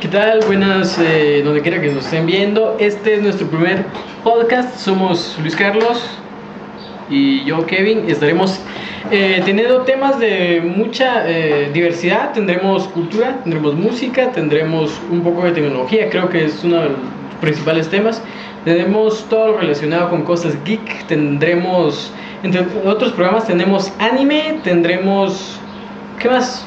¿Qué tal? Buenas, eh, donde quiera que nos estén viendo. Este es nuestro primer podcast. Somos Luis Carlos y yo, Kevin. Estaremos eh, teniendo temas de mucha eh, diversidad. Tendremos cultura, tendremos música, tendremos un poco de tecnología. Creo que es uno de los principales temas. Tendremos todo lo relacionado con cosas geek. Tendremos, entre otros programas, tenemos anime, tendremos... ¿Qué más?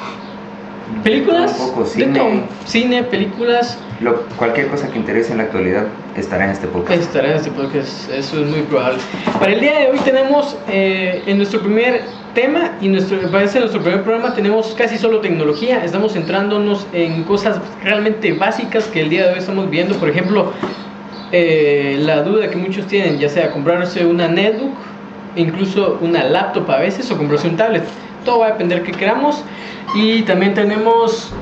Películas, Un poco de cine. todo. cine, películas, Lo- cualquier cosa que interese en la actualidad estará en este podcast. estará en este podcast, eso es muy probable. Para el día de hoy tenemos eh, en nuestro primer tema y nuestro, para este nuestro primer programa tenemos casi solo tecnología, estamos centrándonos en cosas realmente básicas que el día de hoy estamos viendo, por ejemplo, eh, la duda que muchos tienen, ya sea comprarse una netbook, incluso una laptop a veces o comprarse un tablet, todo va a depender que queramos y también tenemos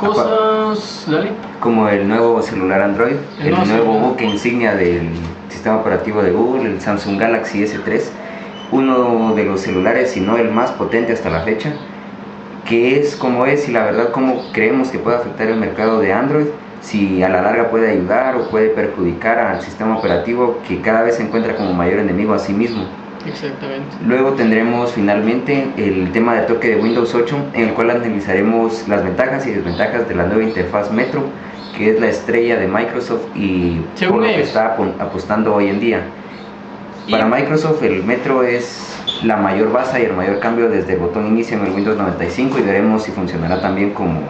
cosas, dale. Como el nuevo celular Android, El el, nuevo buque insignia del sistema operativo de Google, el Samsung Galaxy S3, uno de los celulares, si no el más potente hasta la fecha, que es como es y la verdad cómo creemos que puede afectar el mercado de Android, si a la larga puede ayudar o puede perjudicar al sistema operativo que cada vez se encuentra como mayor enemigo a sí mismo. Exactamente. Luego tendremos finalmente el tema de toque de Windows 8, en el cual analizaremos las ventajas y desventajas de la nueva interfaz Metro, que es la estrella de Microsoft y Según por lo que está apostando hoy en día. Y- Para Microsoft el Metro es la mayor base y el mayor cambio desde el botón inicio en el Windows 95 y veremos si funcionará también como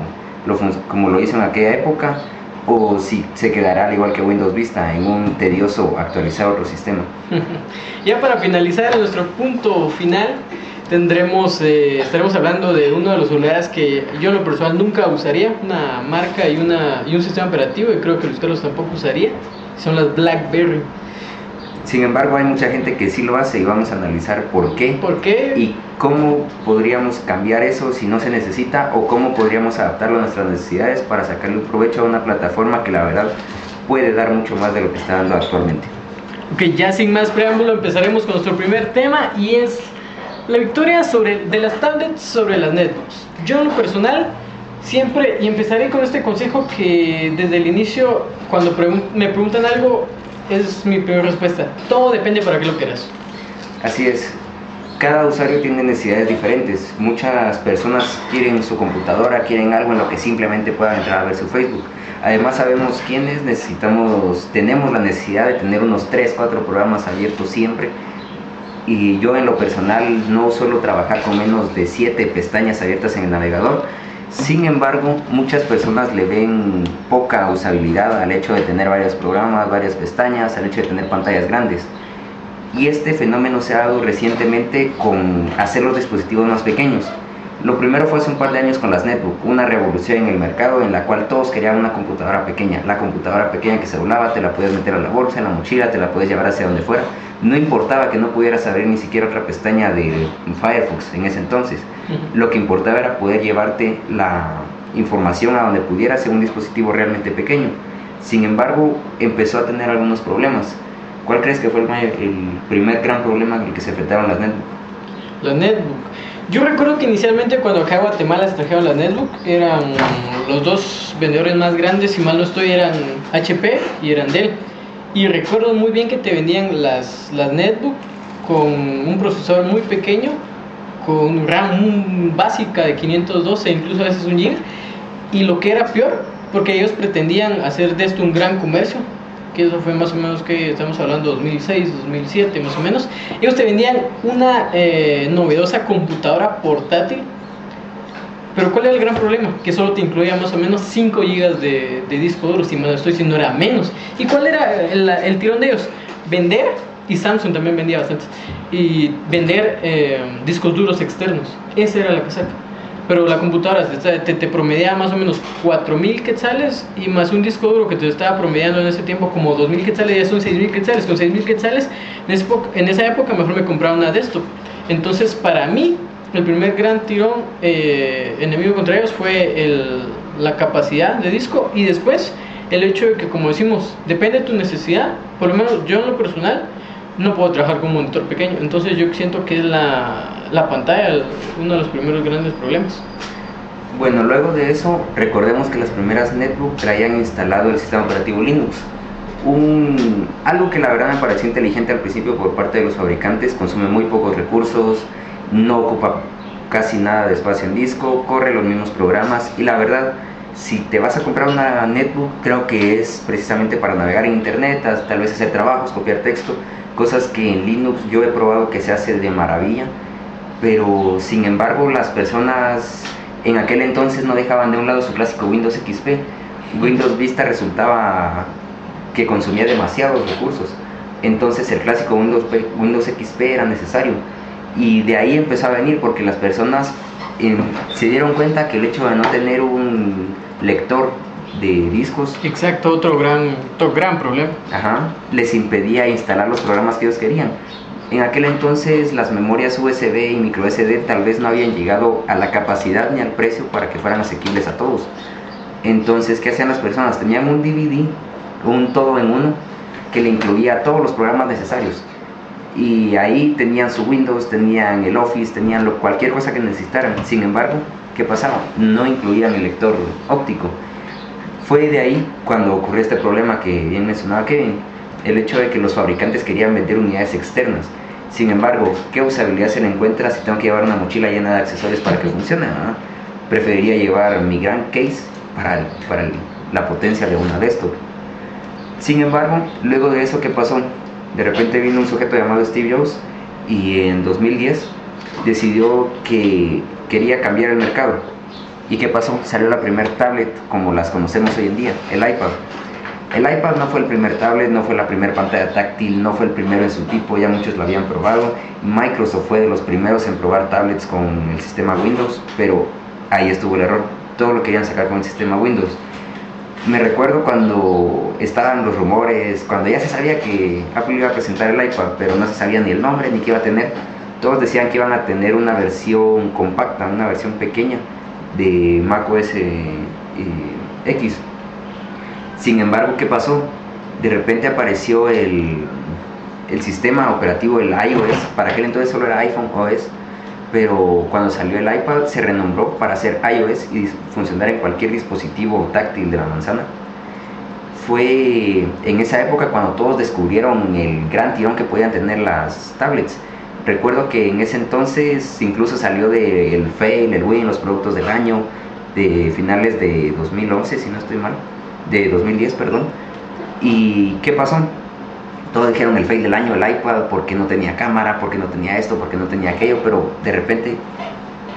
lo, como lo hizo en aquella época o si se quedará al igual que Windows Vista en un tedioso actualizar otro sistema. Ya para finalizar nuestro punto final, tendremos, eh, estaremos hablando de uno de los celulares que yo en lo personal nunca usaría, una marca y, una, y un sistema operativo, y creo que Luis Carlos tampoco usaría, son las BlackBerry. Sin embargo, hay mucha gente que sí lo hace y vamos a analizar por qué ¿Por qué? y cómo podríamos cambiar eso si no se necesita o cómo podríamos adaptarlo a nuestras necesidades para sacarle un provecho a una plataforma que la verdad puede dar mucho más de lo que está dando actualmente. Ok, ya sin más preámbulo empezaremos con nuestro primer tema y es la victoria sobre, de las tablets sobre las netbooks. Yo en lo personal siempre, y empezaré con este consejo que desde el inicio cuando pregun- me preguntan algo es mi primera respuesta. Todo depende para qué lo quieras. Así es, cada usuario tiene necesidades diferentes. Muchas personas quieren su computadora, quieren algo en lo que simplemente puedan entrar a ver su Facebook. Además sabemos quiénes necesitamos, tenemos la necesidad de tener unos 3, 4 programas abiertos siempre. Y yo en lo personal no suelo trabajar con menos de 7 pestañas abiertas en el navegador. Sin embargo, muchas personas le ven poca usabilidad al hecho de tener varios programas, varias pestañas, al hecho de tener pantallas grandes. Y este fenómeno se ha dado recientemente con hacer los dispositivos más pequeños. Lo primero fue hace un par de años con las netbook, una revolución en el mercado en la cual todos querían una computadora pequeña. La computadora pequeña que se doblaba, te la podías meter a la bolsa, en la mochila, te la podías llevar hacia donde fuera. No importaba que no pudieras abrir ni siquiera otra pestaña de Firefox en ese entonces. Lo que importaba era poder llevarte la información a donde pudieras en un dispositivo realmente pequeño. Sin embargo, empezó a tener algunos problemas. ¿Cuál crees que fue el, primer gran problema en el que se enfrentaron las netbook? La netbook. Yo recuerdo que inicialmente cuando acá a Guatemala se trajeron las netbook, eran los dos vendedores más grandes, si mal no estoy, eran HP y eran Dell. Y recuerdo muy bien que te vendían las, las netbook con un procesador muy pequeño, con RAM básica de 512, incluso a veces un GB. Y lo que era peor, porque ellos pretendían hacer de esto un gran comercio, que eso fue más o menos que estamos hablando 2006, 2007 más o menos. Ellos te vendían una eh, novedosa computadora portátil. Pero ¿cuál era el gran problema? Que solo te incluía más o menos 5 GB de, de disco duro, si mal estoy diciendo era menos. ¿Y cuál era el, el tirón de ellos? Vender, y Samsung también vendía bastante, y vender eh, discos duros externos. Esa era la casaca. Pero la computadora te, te, más o menos 4000 quetzales y más un disco duro que te estaba promediando en ese tiempo como 2000 quetzales, ya son 6000 quetzales. Con 6000 quetzales, en, esa época mejor me compraba una desktop. Entonces, para mí, el primer gran tirón eh, enemigo contra ellos fue la capacidad de disco y después el hecho de que, como decimos, depende de tu necesidad. Por lo menos yo en lo personal no puedo trabajar con un monitor pequeño. Entonces yo siento que es la, la pantalla uno de los primeros grandes problemas. Bueno, luego de eso, recordemos que las primeras netbook traían instalado el sistema operativo Linux. Un, algo que la verdad me pareció inteligente al principio por parte de los fabricantes, consume muy pocos recursos, no ocupa casi nada de espacio en disco, corre los mismos programas y la verdad, si te vas a comprar una netbook, creo que es precisamente para navegar en internet, tal vez hacer trabajos, copiar texto, cosas que en Linux yo he probado que se hace de maravilla, pero sin embargo las personas en aquel entonces no dejaban de un lado su clásico Windows XP. Windows Vista resultaba que consumía demasiados recursos. Entonces el clásico Windows, XP era necesario. Y de ahí empezó a venir porque las personas em, se dieron cuenta que el hecho de no tener un lector de discos. Exacto, otro gran, otro gran problema. Ajá, les impedía instalar los programas que ellos querían. En aquel entonces las memorias USB y micro SD tal vez no habían llegado a la capacidad ni al precio para que fueran asequibles a todos. Entonces, ¿qué hacían las personas? Tenían un DVD, un todo en uno, que le incluía todos los programas necesarios. Y ahí tenían su Windows, tenían el Office, tenían cualquier cosa que necesitaran. Sin embargo, ¿qué pasaba? No incluían el lector óptico. Fue de ahí cuando ocurrió este problema que bien mencionaba Kevin, el hecho de que los fabricantes querían vender unidades externas sin embargo, ¿qué usabilidad se le encuentra si tengo que llevar una mochila llena de accesorios para que funcione? Preferiría llevar mi gran case para, la potencia de una desktop. Sin embargo, luego de eso, ¿qué pasó? De repente vino un sujeto llamado Steve Jobs y en 2010 decidió que quería cambiar el mercado. ¿Y qué pasó? Salió la primera tablet como las conocemos hoy en día, el iPad. El iPad no fue el primer tablet, no fue la primera pantalla táctil, no fue el primero en su tipo, ya muchos lo habían probado. Microsoft fue de los primeros en probar tablets con el sistema Windows, pero ahí estuvo el error. Todo lo querían sacar con el sistema Windows. Me recuerdo cuando estaban los rumores, cuando ya se sabía que Apple iba a presentar el iPad, pero no se sabía ni el nombre ni qué iba a tener. Todos decían que iban a tener una versión compacta, una versión pequeña de macOS eh, X sin embargo, ¿qué pasó? De repente apareció el, sistema operativo, el iOS, para aquel entonces solo era iPhone OS, pero cuando salió el iPad se renombró para ser iOS y funcionar en cualquier dispositivo táctil de la manzana. Fue en esa época cuando todos descubrieron el gran tirón que podían tener las tablets. Recuerdo que en ese entonces incluso salió del fail, el Win, los productos del año, de finales de 2011, si no estoy mal de 2010, perdón. ¿Y qué pasó? Todos dijeron el fail del año, el iPad, porque no tenía cámara, porque no tenía esto, porque no tenía aquello, pero de repente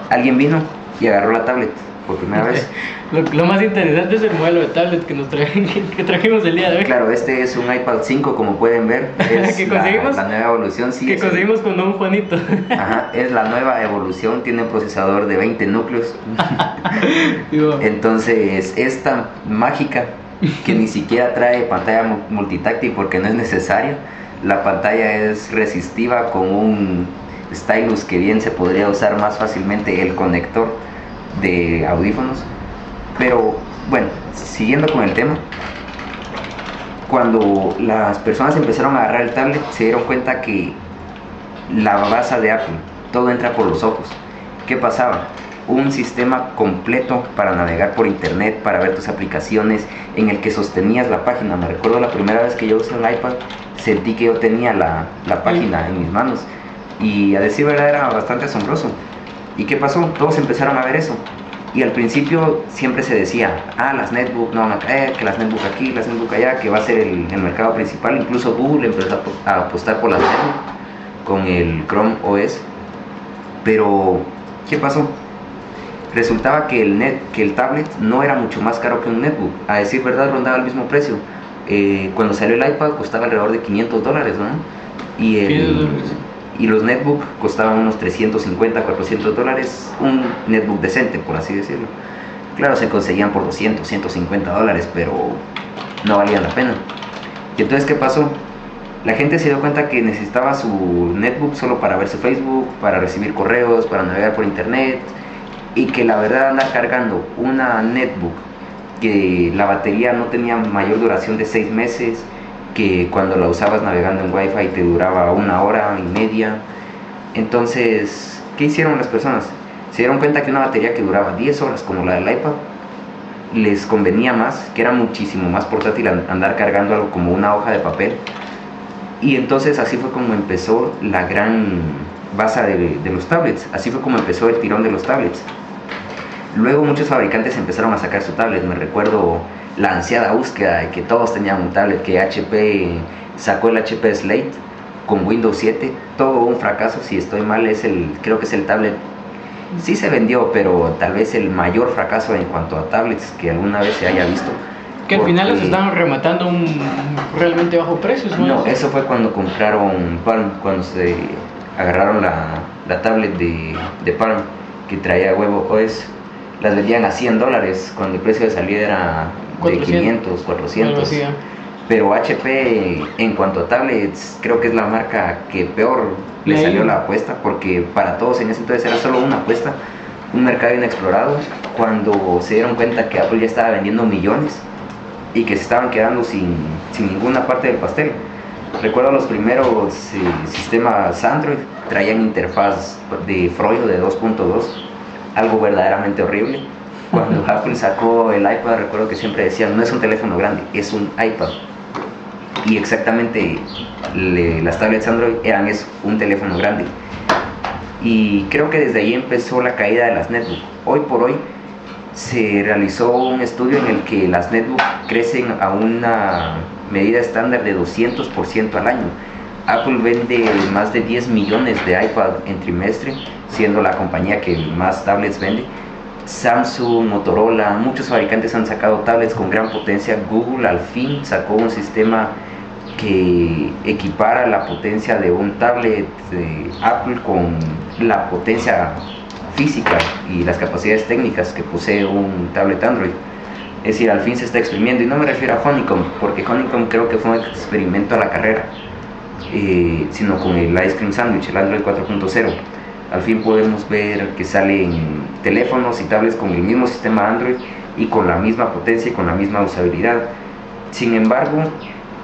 alguien vino y agarró la tablet por primera vez. Lo, más interesante es el modelo de tablet que nos que trajimos el día de hoy. Claro, este es un iPad 5, como pueden ver. Es que conseguimos, la, nueva evolución. Sí, que conseguimos con un Juanito. Ajá, es la nueva evolución, tiene un procesador de 20 núcleos. Entonces, es tan mágica que ni siquiera trae pantalla multitáctil porque no es necesario. La pantalla es resistiva con un stylus que bien se podría usar más fácilmente el conector de audífonos. Pero bueno, siguiendo con el tema, cuando las personas empezaron a agarrar el tablet se dieron cuenta que la base de Apple, todo entra por los ojos. ¿Qué pasaba? un sistema completo para navegar por internet, para ver tus aplicaciones, en el que sostenías la página. Me recuerdo la primera vez que yo usé un iPad, sentí que yo tenía la, la página en mis manos. Y a decir verdad era bastante asombroso. ¿Y qué pasó? Todos empezaron a ver eso. Y al principio siempre se decía, ah, las netbook no van a caer, que las netbook aquí, las netbook allá, que va a ser el, el mercado principal. Incluso Google empezó a apostar por las netbook con el Chrome OS. Pero, ¿qué pasó? resultaba que el, net, que el tablet no era mucho más caro que un netbook. A decir verdad, rondaba el mismo precio. Eh, cuando salió el iPad costaba alrededor de 500 dólares, ¿no? Y, y los netbook costaban unos 350, 400 dólares, un netbook decente, por así decirlo. Claro, se conseguían por 200, 150 dólares, pero no valían la pena. Y entonces, ¿qué pasó? La gente se dio cuenta que necesitaba su netbook solo para ver su Facebook, para recibir correos, para navegar por internet, y que la verdad andar cargando una netbook que la batería no tenía mayor duración de seis meses, que cuando la usabas navegando en wifi te duraba una hora y media. Entonces, ¿qué hicieron las personas? se dieron cuenta que una batería que duraba 10 horas como la del iPad les convenía más, que era muchísimo más portátil andar cargando algo como una hoja de papel. Y entonces así fue como empezó la gran base de, de los tablets, así fue como empezó el tirón de los tablets. Luego muchos fabricantes empezaron a sacar su tablet, me recuerdo la ansiada búsqueda de que todos tenían un tablet, que HP sacó el HP Slate con Windows 7, todo un fracaso, si estoy mal, es el, creo que es el tablet sí se vendió, pero tal vez el mayor fracaso en cuanto a tablets que alguna vez se haya visto. Que al final los estaban rematando un realmente bajo precio. No, eso fue cuando compraron Palm, cuando se agarraron la, la tablet de, de, Palm que traía huevo OS. Las vendían a 100 dólares cuando el precio de salida era de 500, 400. Pero HP en cuanto a tablets creo que es la marca que peor le salió la apuesta porque para todos en ese entonces era solo una apuesta, un mercado inexplorado, cuando se dieron cuenta que Apple ya estaba vendiendo millones y que se estaban quedando sin, sin ninguna parte del pastel. Recuerdo los primeros eh, sistemas Android traían interfaz de Freud de 2.2, algo verdaderamente horrible. Cuando Apple sacó el iPad, recuerdo que siempre decían, no es un teléfono grande, es un iPad y exactamente las tablets Android eran es un teléfono grande. Y creo que desde ahí empezó la caída de las netbooks. Hoy por hoy se realizó un estudio en el que las netbooks crecen a una medida estándar de 200% al año. Apple vende más de 10 millones de iPad en trimestre, siendo la compañía que más tablets vende. Samsung, Motorola, muchos fabricantes han sacado tablets con gran potencia. Google al fin sacó un sistema que equipara la potencia de un tablet de Apple con la potencia física y las capacidades técnicas que posee un tablet Android. Es decir, al fin se está exprimiendo y no me refiero a Honeycomb, porque Honeycomb creo que fue un experimento a la carrera, eh, sino con el Ice Cream Sandwich, el Android 4.0. Al fin podemos ver que salen teléfonos y tablets con el mismo sistema Android y con la misma potencia y con la misma usabilidad. Sin embargo,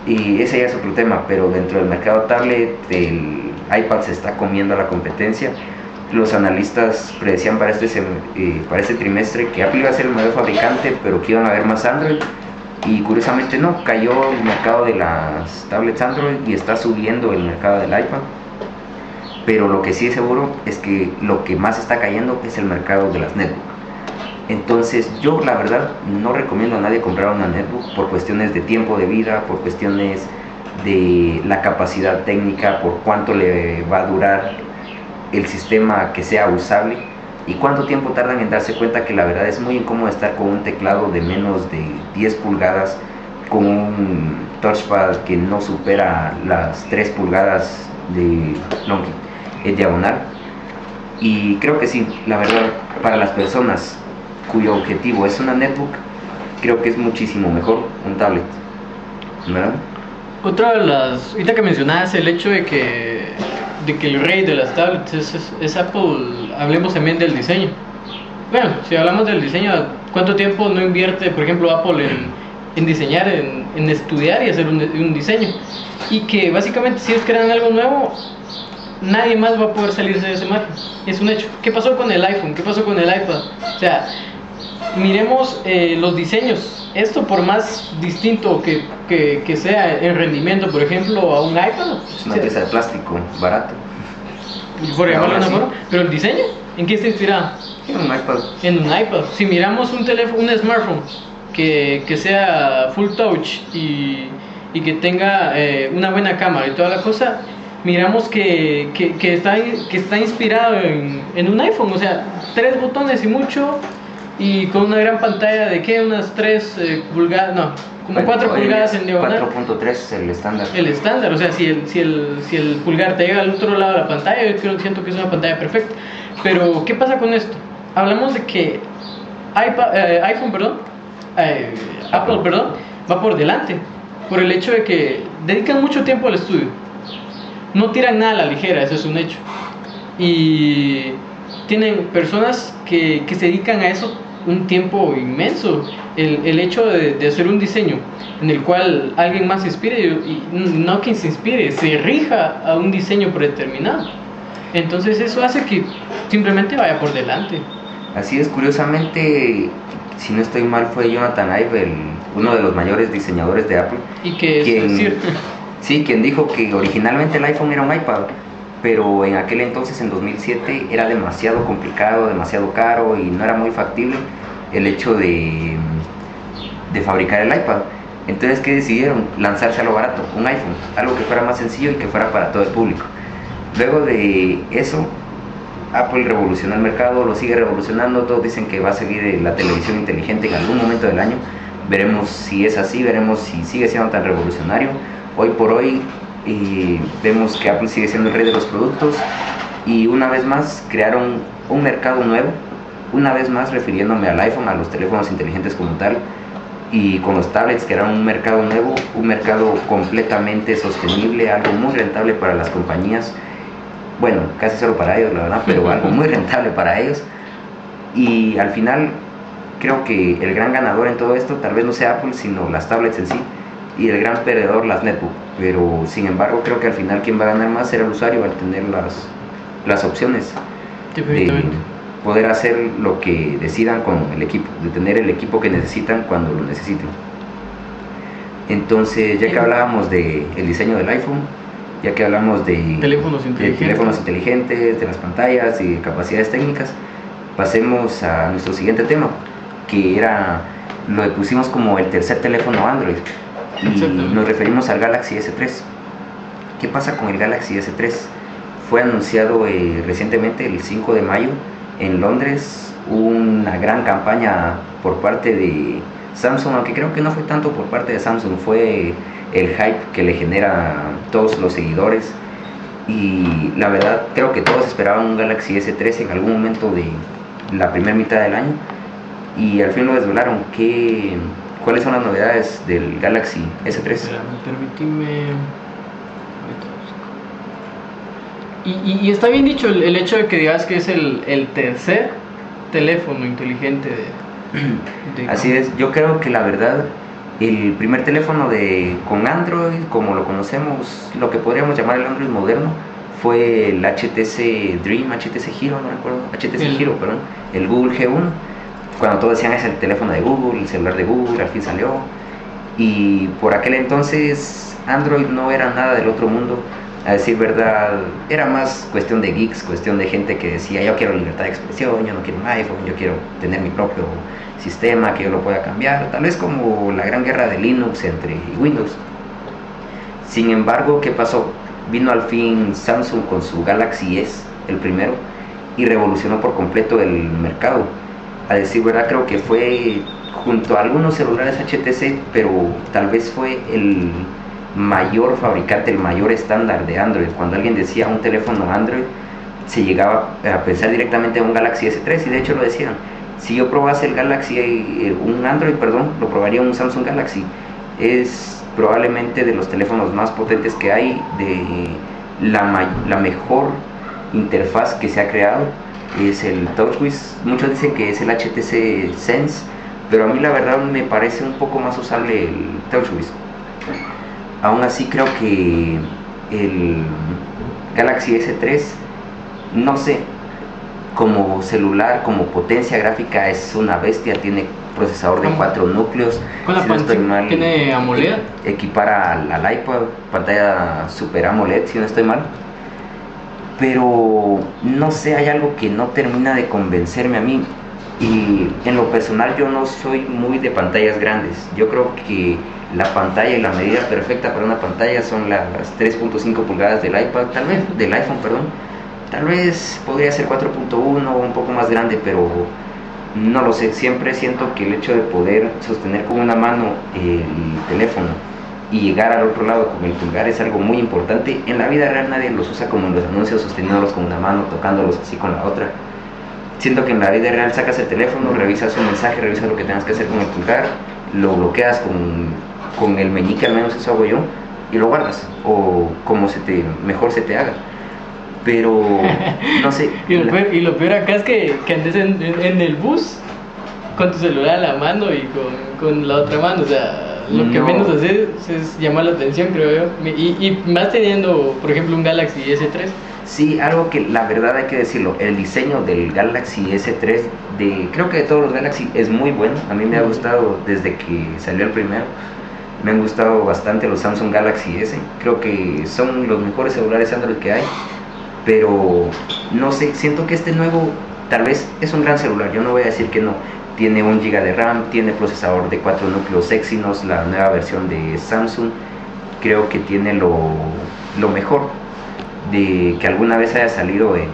y ese ya es otro tema, pero dentro del mercado tablet el iPad se está comiendo a la competencia. Los analistas predecían para este, eh, para este trimestre que Apple iba a ser el mayor fabricante, pero que iban a haber más Android. Y curiosamente no, cayó el mercado de las tablets Android y está subiendo el mercado del iPad. Pero lo que sí es seguro es que lo que más está cayendo es el mercado de las netbooks. Entonces yo la verdad no recomiendo a nadie comprar una netbook por cuestiones de tiempo de vida, por cuestiones de la capacidad técnica, por cuánto le va a durar el sistema que sea usable y cuánto tiempo tardan en darse cuenta que la verdad es muy incómodo estar con un teclado de menos de 10 pulgadas, con un touchpad que no supera las 3 pulgadas de longitud, eh, diagonal. Y creo que sí, la verdad, para las personas cuyo objetivo es una netbook, creo que es muchísimo mejor un tablet. ¿Verdad? Otra de las, ahorita que mencionabas el hecho de que, de que el rey de las tablets es, Apple, hablemos también del diseño. Bueno, si hablamos del diseño, ¿cuánto tiempo no invierte, por ejemplo, Apple en, diseñar, en, estudiar y hacer un, diseño? Y que básicamente si ellos crean algo nuevo, nadie más va a poder salirse de ese margen. Es un hecho. ¿Qué pasó con el iPhone? ¿Qué pasó con el iPad? O sea, miremos eh, los diseños. Esto por más distinto que, que, sea el rendimiento, por ejemplo, a un iPad. Es una pieza de plástico, barato. Por ejemplo, pero el diseño, ¿en qué está inspirado? En un iPad. En un iPad. Si miramos un teléfono, un smartphone que, que sea full touch y, y que tenga eh, una buena cámara y toda la cosa, miramos que, que, que está, que está inspirado en, en un iPhone, o sea, tres botones y mucho y con una gran pantalla de qué, unas 3 eh, pulgadas, no, como 4 pulgadas en diagonal. 4.3 es el estándar. El estándar, o sea, si el, si, el, si el pulgar te llega al otro lado de la pantalla, yo siento que es una pantalla perfecta. Pero, ¿qué pasa con esto? Hablamos de que eh, iPhone, perdón, eh, Apple, perdón, va por delante, por el hecho de que dedican mucho tiempo al estudio. No tiran nada a la ligera, eso es un hecho. Y tienen personas que, que se dedican a eso un tiempo inmenso. El, el hecho de, de, hacer un diseño en el cual alguien más se inspire, y no quien se inspire, se rija a un diseño predeterminado. Entonces eso hace que simplemente vaya por delante. Así es, curiosamente, si no estoy mal, fue Jonathan Ive, el- uno de los mayores diseñadores de Apple, Y que es decir, Sí, quien dijo que originalmente el iPhone era un iPad, pero en aquel entonces, en 2007, era demasiado complicado, demasiado caro y no era muy factible el hecho de, de fabricar el iPad. Entonces, ¿qué decidieron? Lanzarse a lo barato, un iPhone, algo que fuera más sencillo y que fuera para todo el público. Luego de eso, Apple revolucionó el mercado, lo sigue revolucionando, todos dicen que va a seguir eh, la televisión inteligente en algún momento del año. Veremos si es así, veremos si sigue siendo tan revolucionario. Hoy por hoy eh, vemos que Apple sigue siendo el rey de los productos. Y una vez más crearon un mercado nuevo, una vez más refiriéndome al iPhone, a los teléfonos inteligentes como tal, y con los tablets que eran un mercado nuevo, un mercado completamente sostenible, algo muy rentable para las compañías, bueno, casi solo para ellos, la verdad, pero algo muy rentable para ellos. Y al final creo que el gran ganador en todo esto tal vez no sea Apple, sino las tablets en sí, y el gran perdedor las netbook. Pero sin embargo creo que al final quien va a ganar más será el usuario al tener las, las opciones de poder hacer lo que decidan con el equipo, de tener el equipo que necesitan cuando lo necesiten. Entonces, ya que hablábamos del el diseño del iPhone, ya que hablamos de Teléfonos de inteligentes. teléfonos inteligentes, de las pantallas y de capacidades técnicas, pasemos a nuestro siguiente tema, que era lo pusimos como el tercer teléfono Android y nos referimos al Galaxy S3. ¿Qué pasa con el Galaxy S3? Fue anunciado eh, recientemente, el 5 de mayo, en Londres, una gran campaña por parte de Samsung, aunque creo que no fue tanto por parte de Samsung, fue el hype que le genera a todos los seguidores. Y la verdad, creo que todos esperaban un Galaxy S3 en algún momento de la primera mitad del año. Y al fin lo desvelaron. ¿Qué, ¿Cuáles son las novedades del Galaxy S3? Espérame, permíteme. Y, y- y está bien dicho el, el hecho de que digas que es el, el tercer teléfono inteligente de. de- Así es, yo creo que la verdad, el primer teléfono de, con Android, como lo conocemos, lo que podríamos llamar el Android moderno, fue el HTC Dream, HTC Hero, no recuerdo, HTC El- Hero, perdón, el Google G1, cuando todos decían es el teléfono de Google, el celular de Google, al fin salió, y por aquel entonces Android no era nada del otro mundo, a decir verdad, era más cuestión de geeks, cuestión de gente que decía yo quiero libertad de expresión, yo no quiero un iPhone, yo quiero tener mi propio sistema que yo lo pueda cambiar, tal vez como la gran guerra de Linux entre Windows. Sin embargo, ¿qué pasó? Vino al fin Samsung con su Galaxy S, el primero, y revolucionó por completo el mercado. A decir verdad, creo que fue junto a algunos celulares HTC, pero tal vez fue el mayor fabricante, el mayor estándar de Android. Cuando alguien decía un teléfono Android, se llegaba a pensar directamente en un Galaxy S3 y de hecho lo decían. Si yo probase el Galaxy, eh, un Android, perdón, lo probaría un Samsung Galaxy. Es probablemente de los teléfonos más potentes que hay, de la, la mejor interfaz que se ha creado. Es el TouchWiz. Muchos dicen que es el HTC Sense, pero a mí la verdad me parece un poco más usable el TouchWiz. Aún así creo que el Galaxy S3, no sé, como celular, como potencia gráfica es una bestia, tiene procesador de cuatro núcleos. Con la si no estoy mal, tiene AMOLED. Equipara al, al iPad, pantalla Super AMOLED, si no estoy mal. Pero no sé, hay algo que no termina de convencerme a mí. Y en lo personal yo no soy muy de pantallas grandes. Yo creo que la pantalla y la medida perfecta para una pantalla son las 3.5 pulgadas del iPad, tal vez, del iPhone, perdón. Tal vez podría ser 4.1 o un poco más grande, pero no lo sé. Siempre siento que el hecho de poder sostener con una mano el teléfono y llegar al otro lado con el pulgar es algo muy importante. En la vida real nadie los usa como en los anuncios, sosteniéndolos con una mano, tocándolos así con la otra. Siento que en la vida real sacas el teléfono, revisas un mensaje, revisas lo que tengas que hacer con el pulgar, lo bloqueas con, con el meñique, al menos eso hago yo, y lo guardas, o como se te, mejor se te haga. Pero, no sé. Y lo, peor, y lo peor acá es que, que andes en, en- en el bus con tu celular a la mano y con, con la otra mano. O sea, lo que No. menos haces es llamar la atención, creo yo. Y, y más teniendo, por ejemplo, un Galaxy S3. Sí, algo que la verdad hay que decirlo, el diseño del Galaxy S3, de, creo que de todos los Galaxy es muy bueno, a mí me ha gustado desde que salió el primero, me han gustado bastante los Samsung Galaxy S, creo que son los mejores celulares Android que hay, pero no sé, siento que este nuevo tal vez es un gran celular, yo no voy a decir que no, tiene un GB de RAM, tiene procesador de 4 núcleos Exynos, la nueva versión de Samsung, creo que tiene lo, lo mejor de que alguna vez haya salido en,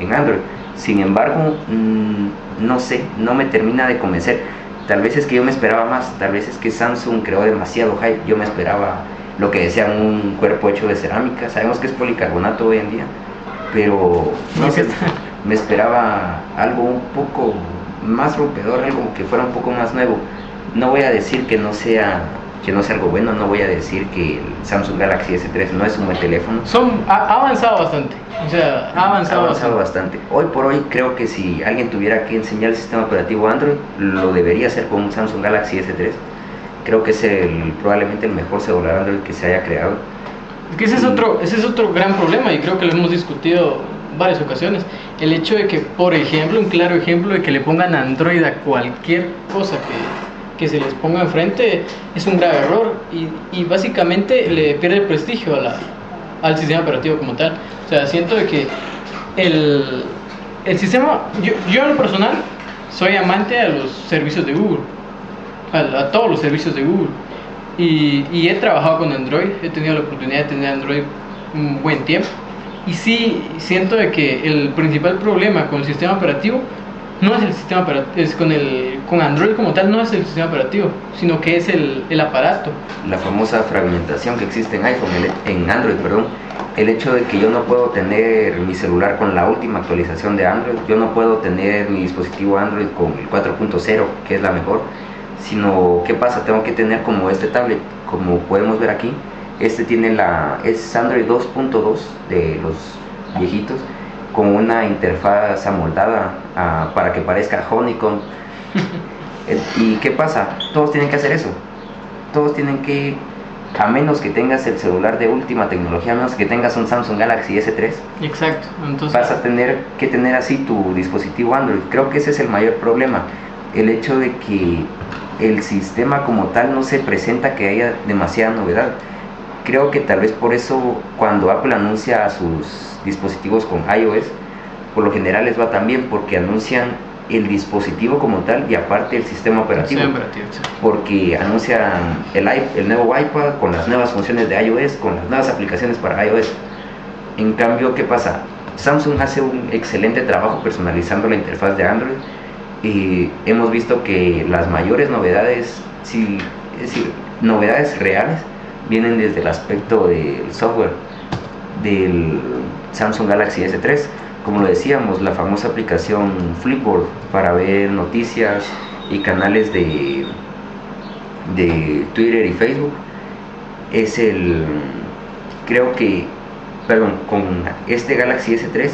en Android. Sin embargo, mm, no sé, no me termina de convencer. Tal vez es que yo me esperaba más, tal vez es que Samsung creó demasiado hype. Yo me esperaba lo que decían un cuerpo hecho de cerámica. Sabemos que es policarbonato hoy en día, pero no sé, me esperaba algo un poco más rompedor, algo que fuera un poco más nuevo. No voy a decir que no sea que no sea algo bueno, no voy a decir que el Samsung Galaxy S3 no es un buen teléfono. Son, ha, avanzado bastante, o sea, ha avanzado, avanzado bastante. Hoy por hoy creo que si alguien tuviera que enseñar el sistema operativo Android, lo debería hacer con un Samsung Galaxy S3. Creo que es el, probablemente el mejor celular Android que se haya creado. Es que ese es, otro, ese es otro gran problema y creo que lo hemos discutido varias ocasiones. El hecho de que, por ejemplo, un claro ejemplo de que le pongan Android a cualquier cosa que que se les ponga enfrente es un grave error y, y básicamente le pierde el prestigio a la, al sistema operativo como tal. O sea, siento de que el, el sistema, yo, yo en lo personal soy amante a los servicios de Google, a, todos los servicios de Google. Y, y, he trabajado con Android, he tenido la oportunidad de tener Android un buen tiempo. Y sí siento de que el principal problema con el sistema operativo no es el sistema operativo, es con, el, con Android como tal, no es el sistema operativo, sino que es el, el aparato. La famosa fragmentación que existe en iPhone, en Android, perdón, el hecho de que yo no puedo tener mi celular con la última actualización de Android, yo no puedo tener mi dispositivo Android con el 4.0, que es la mejor, sino, ¿qué pasa? Tengo que tener como este tablet, como podemos ver aquí, este tiene la, es Android 2.2 de los viejitos, con una interfaz amoldada ah, para que parezca Honeycomb. ¿Y qué pasa? Todos tienen que hacer eso. Todos tienen que, a menos que tengas el celular de última tecnología, a menos que tengas un Samsung Galaxy S3. Exacto. Entonces... Vas a tener que tener así tu dispositivo Android. Creo que ese es el mayor problema. El hecho de que el sistema como tal no se presenta que haya demasiada novedad. Creo que tal vez por eso cuando Apple anuncia sus dispositivos con iOS, por lo general les va también porque anuncian el dispositivo como tal y aparte el sistema operativo. Porque anuncian el, el nuevo iPad con las nuevas funciones de iOS, con las nuevas aplicaciones para iOS. En cambio, ¿qué pasa? Samsung hace un excelente trabajo personalizando la interfaz de Android y hemos visto que las mayores novedades, sí, es decir, novedades reales, vienen desde el aspecto del software, del Samsung Galaxy S3. Como lo decíamos, la famosa aplicación Flipboard para ver noticias y canales de, de Twitter y Facebook es el, creo que, perdón, con este Galaxy S3,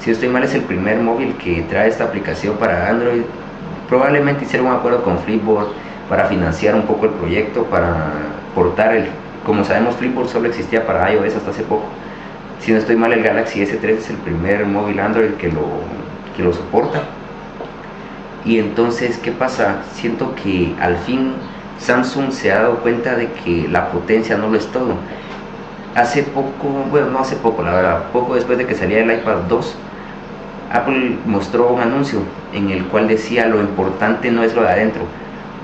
si estoy mal, es el primer móvil que trae esta aplicación para Android. Probablemente hicieron un acuerdo con Flipboard para financiar un poco el proyecto, para portar el, como sabemos, Flipboard solo existía para iOS hasta hace poco si no estoy mal, el Galaxy S3 es el primer móvil Android que lo, que lo soporta. Y entonces, ¿qué pasa? Siento que al fin Samsung se ha dado cuenta de que la potencia no lo es todo. Hace poco, bueno, no hace poco, la verdad, poco después de que salía el iPad 2, Apple mostró un anuncio en el cual decía lo importante no es lo de adentro.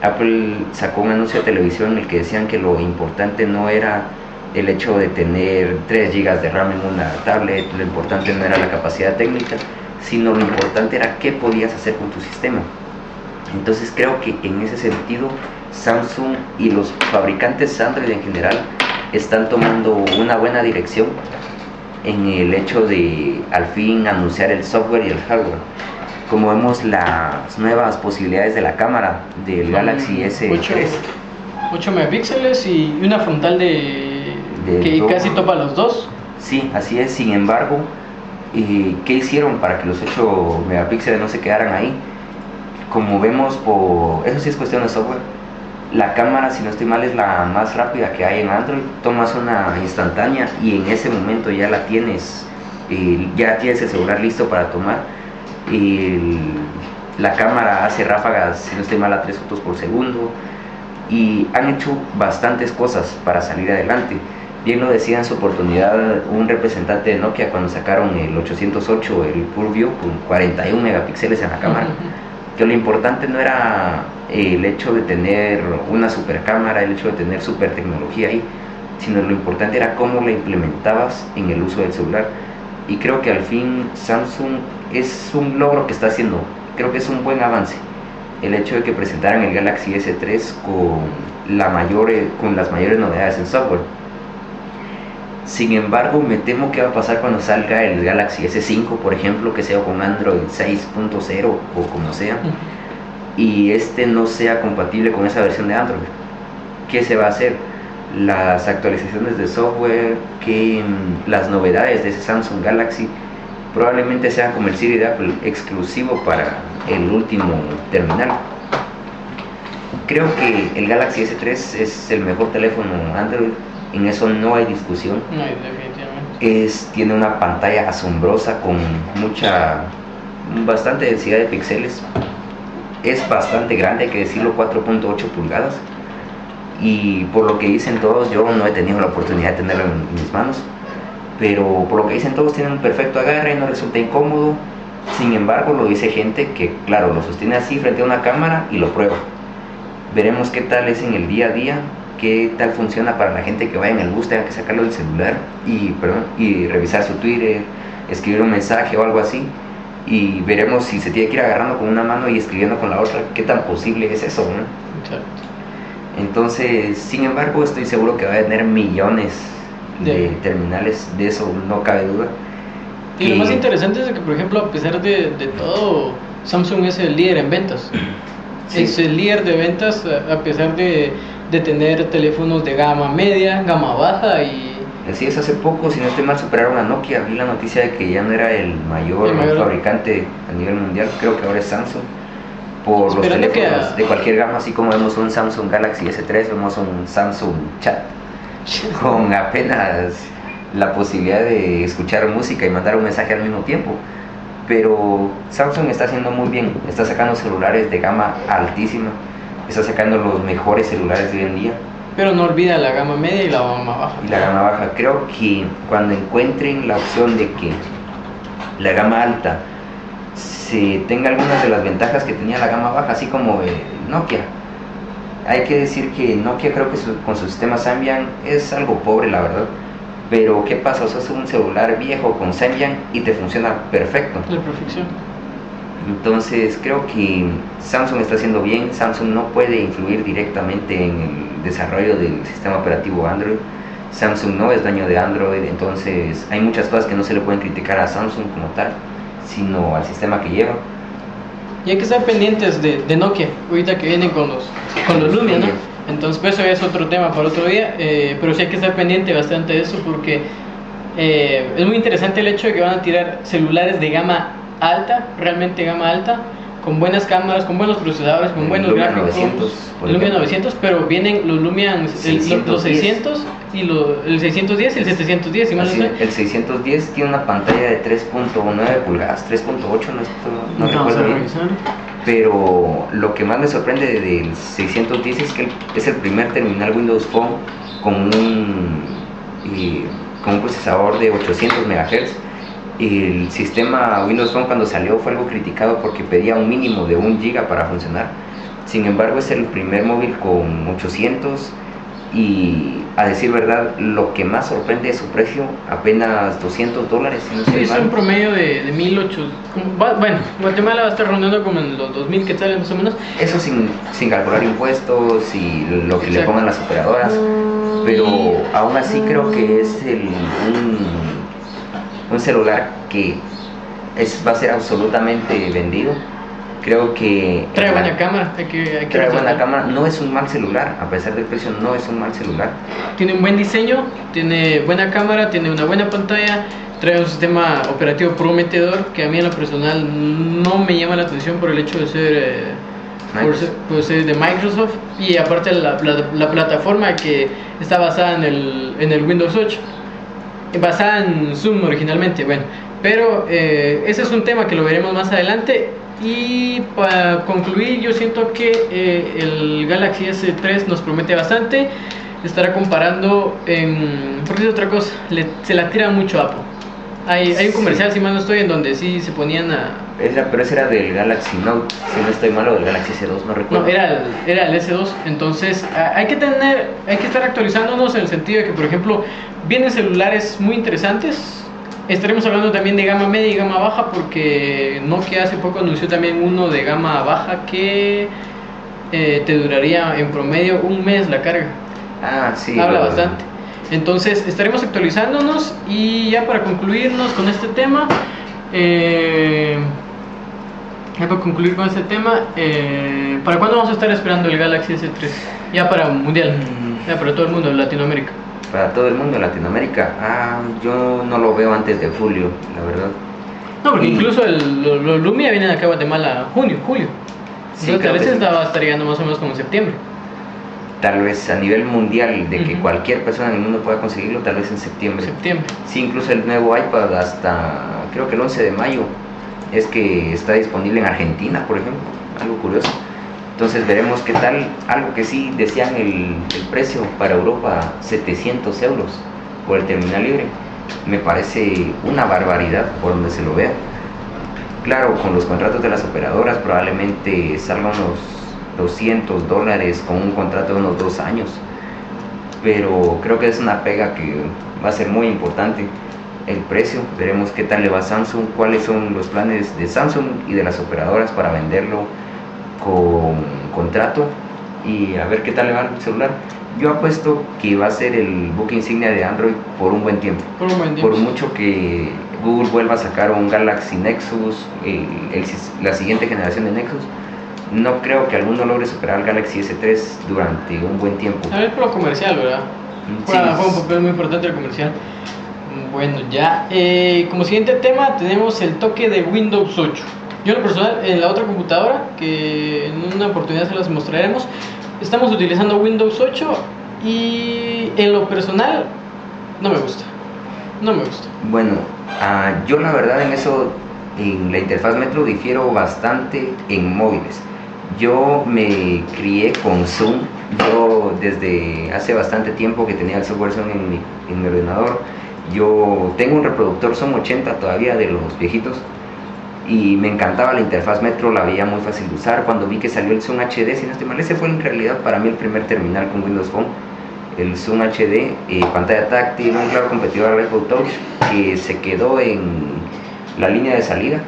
Apple sacó un anuncio de televisión en el que decían que lo importante no era el hecho de tener 3 GB de RAM en una tablet, lo importante no era la capacidad técnica, sino lo importante era qué podías hacer con tu sistema. Entonces creo que en ese sentido Samsung y los fabricantes Android en general están tomando una buena dirección en el hecho de al fin anunciar el software y el hardware. Como vemos las nuevas posibilidades de la cámara del Galaxy S3. 8 megapíxeles y una frontal de que casi topa los dos. Sí, así es. Sin embargo, ¿y ¿qué hicieron para que los 8 megapíxeles no se quedaran ahí? Como vemos, por eso sí es cuestión de software. La cámara, si no estoy mal, es la más rápida que hay en Android. Tomas una instantánea y en ese momento ya la tienes y ya tienes el celular listo para tomar y la cámara hace ráfagas, si no estoy mal, a 3 fotos por segundo y han hecho bastantes cosas para salir adelante. Bien lo decía en su oportunidad un representante de Nokia cuando sacaron el 808, el Purview, con 41 megapíxeles en la cámara. Que lo importante no era el hecho de tener una super cámara, el hecho de tener super tecnología ahí, sino lo importante era cómo la implementabas en el uso del celular. Y creo que al fin Samsung es un logro que está haciendo, creo que es un buen avance. El hecho de que presentaran el Galaxy S3 con, la mayor, con las mayores novedades en software. Sin embargo, me temo que va a pasar cuando salga el Galaxy S5, por ejemplo, que sea con Android 6.0 o como sea, y este no sea compatible con esa versión de Android. ¿Qué se va a hacer? Las actualizaciones de software, que mm, las novedades de ese Samsung Galaxy probablemente sean como el Siri de Apple, exclusivo para el último terminal. Creo que el Galaxy S3 es el mejor teléfono Android en eso no hay discusión. No, definitivamente. Es, tiene una pantalla asombrosa con mucha, bastante densidad de píxeles. Es bastante grande, hay que decirlo, 4.8 pulgadas. Y por lo que dicen todos, yo no he tenido la oportunidad de tenerlo en mis manos. Pero por lo que dicen todos, tiene un perfecto agarre, no resulta incómodo. Sin embargo, lo dice gente que, claro, lo sostiene así frente a una cámara y lo prueba. Veremos qué tal es en el día a día qué tal funciona para la gente que vaya en el bus, tenga que sacarlo del celular y, perdón, y revisar su Twitter, escribir un mensaje o algo así. Y veremos si se tiene que ir agarrando con una mano y escribiendo con la otra, qué tan posible es eso, ¿no? Exacto. Entonces, sin embargo, estoy seguro que va a tener millones de, terminales, de eso no cabe duda. Y lo más interesante es que, por ejemplo, a pesar de, de todo, Samsung es el líder en ventas. Es el líder de ventas a pesar de de tener teléfonos de gama media, gama baja y... Así es, hace poco, si no estoy mal, superaron a Nokia. Vi la noticia de que ya no era el mayor, fabricante a nivel mundial, creo que ahora es Samsung. Por los teléfonos de cualquier gama, así como vemos un Samsung Galaxy S3, vemos un Samsung Chat con apenas la posibilidad de escuchar música y mandar un mensaje al mismo tiempo. Pero Samsung está haciendo muy bien, está sacando celulares de gama altísima está sacando los mejores celulares de hoy en día. Pero no olvida la gama media y la gama baja. Y la gama baja. Creo que cuando encuentren la opción de que la gama alta se tenga algunas de las ventajas que tenía la gama baja, así como Nokia. Hay que decir que Nokia creo que con su sistema Symbian es algo pobre, la verdad. Pero ¿qué pasa? Usas un celular viejo con Symbian y te funciona perfecto. La perfección. Entonces creo que Samsung está haciendo bien, Samsung no puede influir directamente en el desarrollo del sistema operativo Android, Samsung no es dueño de Android, entonces hay muchas cosas que no se le pueden criticar a Samsung como tal, sino al sistema que lleva. Y hay que estar pendientes de, Nokia, ahorita que vienen con los, con los Lumia, ¿no? Entonces, pues eso es otro tema para otro día, eh, pero sí hay que estar pendiente bastante de eso porque eh, es muy interesante el hecho de que van a tirar celulares de gama alta, realmente gama alta, con buenas cámaras, con buenos procesadores, con buenos gráficos. 900, Lumia 900, pero vienen los Lumia los 600 y el 610 y el 710. Si el 610 tiene una pantalla de 3.9 pulgadas, 3.8, no, no, recuerdo bien. Pero lo que más me sorprende del 610 es que es el primer terminal Windows Phone con un, y, con un procesador de 800 MHz el sistema Windows Phone cuando salió fue algo criticado porque pedía un mínimo de 1 giga para funcionar. Sin embargo, es el primer móvil con 800 y a decir verdad, lo que más sorprende es su precio, apenas 200 dólares. es un promedio de, de 1800. Bueno, Guatemala va a estar rondando como en los 2000 que salen más o menos. Eso sin, sin calcular impuestos y lo que le pongan las operadoras. Pero aún así creo que es el, un un celular que es, va a ser absolutamente vendido. Creo que... Trae buena cámara. Hay que, trae buena cámara. No es un mal celular, a pesar del precio, no es un mal celular. Tiene un buen diseño, tiene buena cámara, tiene una buena pantalla, trae un sistema operativo prometedor que a mí en lo personal no me llama la atención por el hecho de ser... Eh, por ser, de Microsoft y aparte la, la, la, plataforma que está basada en el, en el Windows 8 basada en Zoom originalmente, bueno. Pero eh, ese es un tema que lo veremos más adelante. Y para concluir, yo siento que eh, el Galaxy S3 nos promete bastante. Estará comparando en... Porque es otra cosa, se la tira mucho a Apple. Hay, hay un comercial, si mal no estoy, en donde sí se ponían a... Era- pero ese era del Galaxy Note, si no estoy malo, del Galaxy S2, no recuerdo. No, era era el S2. Entonces, a- hay que tener, hay que estar actualizándonos en el sentido de que, por ejemplo, vienen celulares muy interesantes. Estaremos hablando también de gama media y gama baja, porque Nokia hace poco anunció también uno de gama baja que eh, te duraría en promedio un mes la carga. Ah, sí. Habla bastante. Entonces, estaremos actualizándonos y ya para concluirnos con este tema, eh, ya para concluir con este tema, eh, ¿para cuándo vamos a estar esperando el Galaxy S3? Ya para mundial, Mm. ya para todo el mundo, en Latinoamérica. Para todo el mundo en Latinoamérica, ah, yo no lo veo antes de julio, la verdad. No, porque Y- incluso el, los Lumia vienen acá a Guatemala junio, julio. Sí, Entonces, tal vez que va a estar llegando más o menos como en septiembre. Tal vez a nivel mundial, de que cualquier persona en el mundo pueda conseguirlo, tal vez en septiembre. Septiembre. Sí, incluso el nuevo iPad hasta creo que el 11 de mayo es que está disponible en Argentina, por ejemplo, algo curioso. Entonces veremos qué tal, algo que sí decían el, el precio para Europa, 700 euros por el terminal libre. Me parece una barbaridad por donde se lo vea. Claro, con los contratos de las operadoras probablemente salga unos 200 dólares con un contrato de unos dos años pero creo que es una pega que va a ser muy importante. El precio, veremos qué tal le va a Samsung, cuáles son los planes de Samsung y de las operadoras para venderlo con contrato y a ver qué tal le va al celular. Yo apuesto que va a ser el buque insignia de Android por un buen tiempo. Por un buen Por tiempo. mucho que Google vuelva a sacar un Galaxy Nexus, el- el- la siguiente generación de Nexus, no creo que alguno logre superar al Galaxy S3 durante un buen tiempo. A ver por lo comercial, ¿verdad? Sí, Juega, juega un papel muy importante el comercial. Mm, Bueno, ya. eh, como siguiente tema tenemos el toque de Windows 8. Yo en lo personal, en la otra computadora, que en una oportunidad se las mostraremos, estamos utilizando Windows 8 y en lo personal no me gusta. No me gusta. Bueno, ah, yo la verdad en eso, en la interfaz Metro difiero bastante en móviles. Yo me crié con Zoom, yo desde hace bastante tiempo que tenía el software Zoom en mi, en mi ordenador, yo tengo un reproductor Zoom 80 todavía de los viejitos y me encantaba la interfaz Metro, la veía muy fácil de usar. Cuando vi que salió el Zoom HD, si no estoy mal, ese fue en realidad para mí el primer terminal con Windows Phone. El Zoom HD, eh, pantalla táctil, un claro competidor al Touch que se quedó en la línea de salida,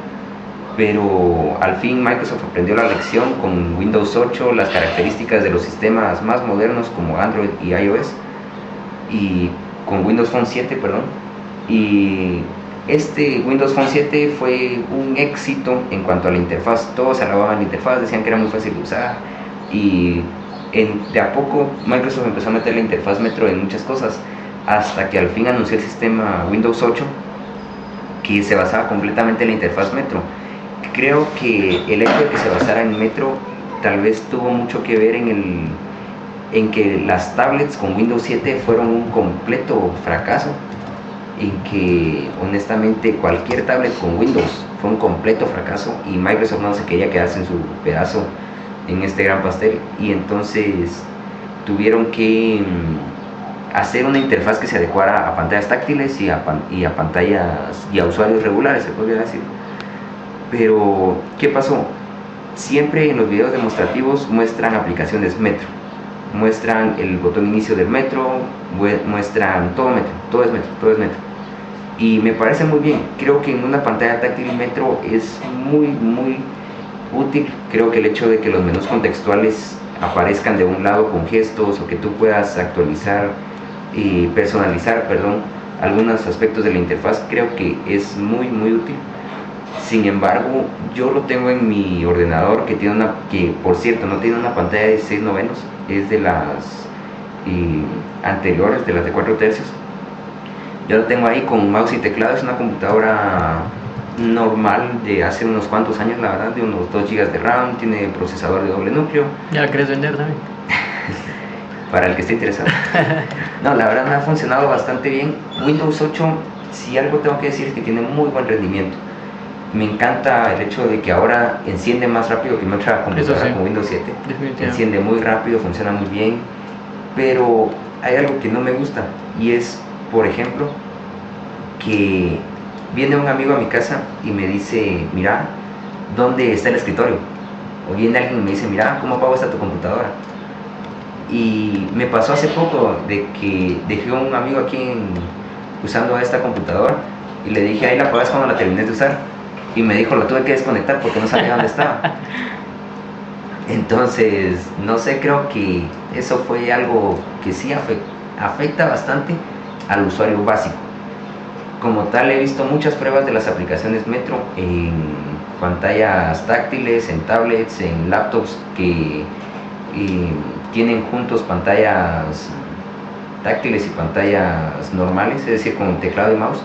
pero al fin Microsoft aprendió la lección con Windows 8, las características de los sistemas más modernos como Android y iOS, y con Windows Phone 7, perdón, y este Windows Phone 7 fue un éxito en cuanto a la interfaz, todos alababan la interfaz, decían que era muy fácil de usar, y de a poco Microsoft empezó a meter la interfaz Metro en muchas cosas, hasta que al fin anunció el sistema Windows 8, que se basaba completamente en la interfaz Metro. Creo que el hecho de que se basara en Metro tal vez tuvo mucho que ver en, el, en que las tablets con Windows 7 fueron un completo fracaso, en que honestamente cualquier tablet con Windows fue un completo fracaso y Microsoft no se quería quedarse en su pedazo en este gran pastel y entonces tuvieron que mm, hacer una interfaz que se adecuara a pantallas táctiles y a, pan- y a pantallas y a usuarios regulares, se podría decir. Pero, ¿qué pasó? Siempre en los videos demostrativos muestran aplicaciones Metro, muestran el botón inicio del Metro, mue- muestran todo Metro, todo es Metro, todo es Metro. Y me parece muy bien, creo que en una pantalla táctil Metro es muy, muy útil. Creo que el hecho de que los menús contextuales aparezcan de un lado con gestos o que tú puedas actualizar y personalizar, perdón, algunos aspectos de la interfaz, creo que es muy, muy útil. Sin embargo, yo lo tengo en mi ordenador que tiene una, que por cierto no tiene una pantalla de 6 novenos, es de las anteriores, de las de 4 tercios. Yo lo tengo ahí con mouse y teclado, es una computadora normal de hace unos cuantos años, la verdad, de unos 2 GB de RAM, tiene procesador de doble núcleo. Ya la querés vender también. para el que esté interesado. No, la verdad me ha funcionado bastante bien. Windows 8, si algo tengo que decir es que tiene muy buen rendimiento. Me encanta el hecho de que ahora enciende más rápido que mi otra computadora sí. como Windows 7. Definitivamente. Enciende muy rápido, funciona muy bien. Pero hay algo que no me gusta y es, por ejemplo, que viene un amigo a mi casa y me dice, mira, ¿dónde está el escritorio? O viene alguien y me dice, mira, ¿cómo apago esta tu computadora? Y me pasó hace poco de que dejé a un amigo aquí en- usando esta computadora y le dije, ahí la apagas cuando la termines de usar. Y me dijo, la tuve que desconectar porque no sabía dónde estaba. Entonces, no sé, creo que eso fue algo que sí afe- afecta bastante al usuario básico. Como tal, he visto muchas pruebas de las aplicaciones Metro en pantallas táctiles, en tablets, en laptops que eh, tienen juntos pantallas táctiles y pantallas normales, es decir, con teclado y mouse.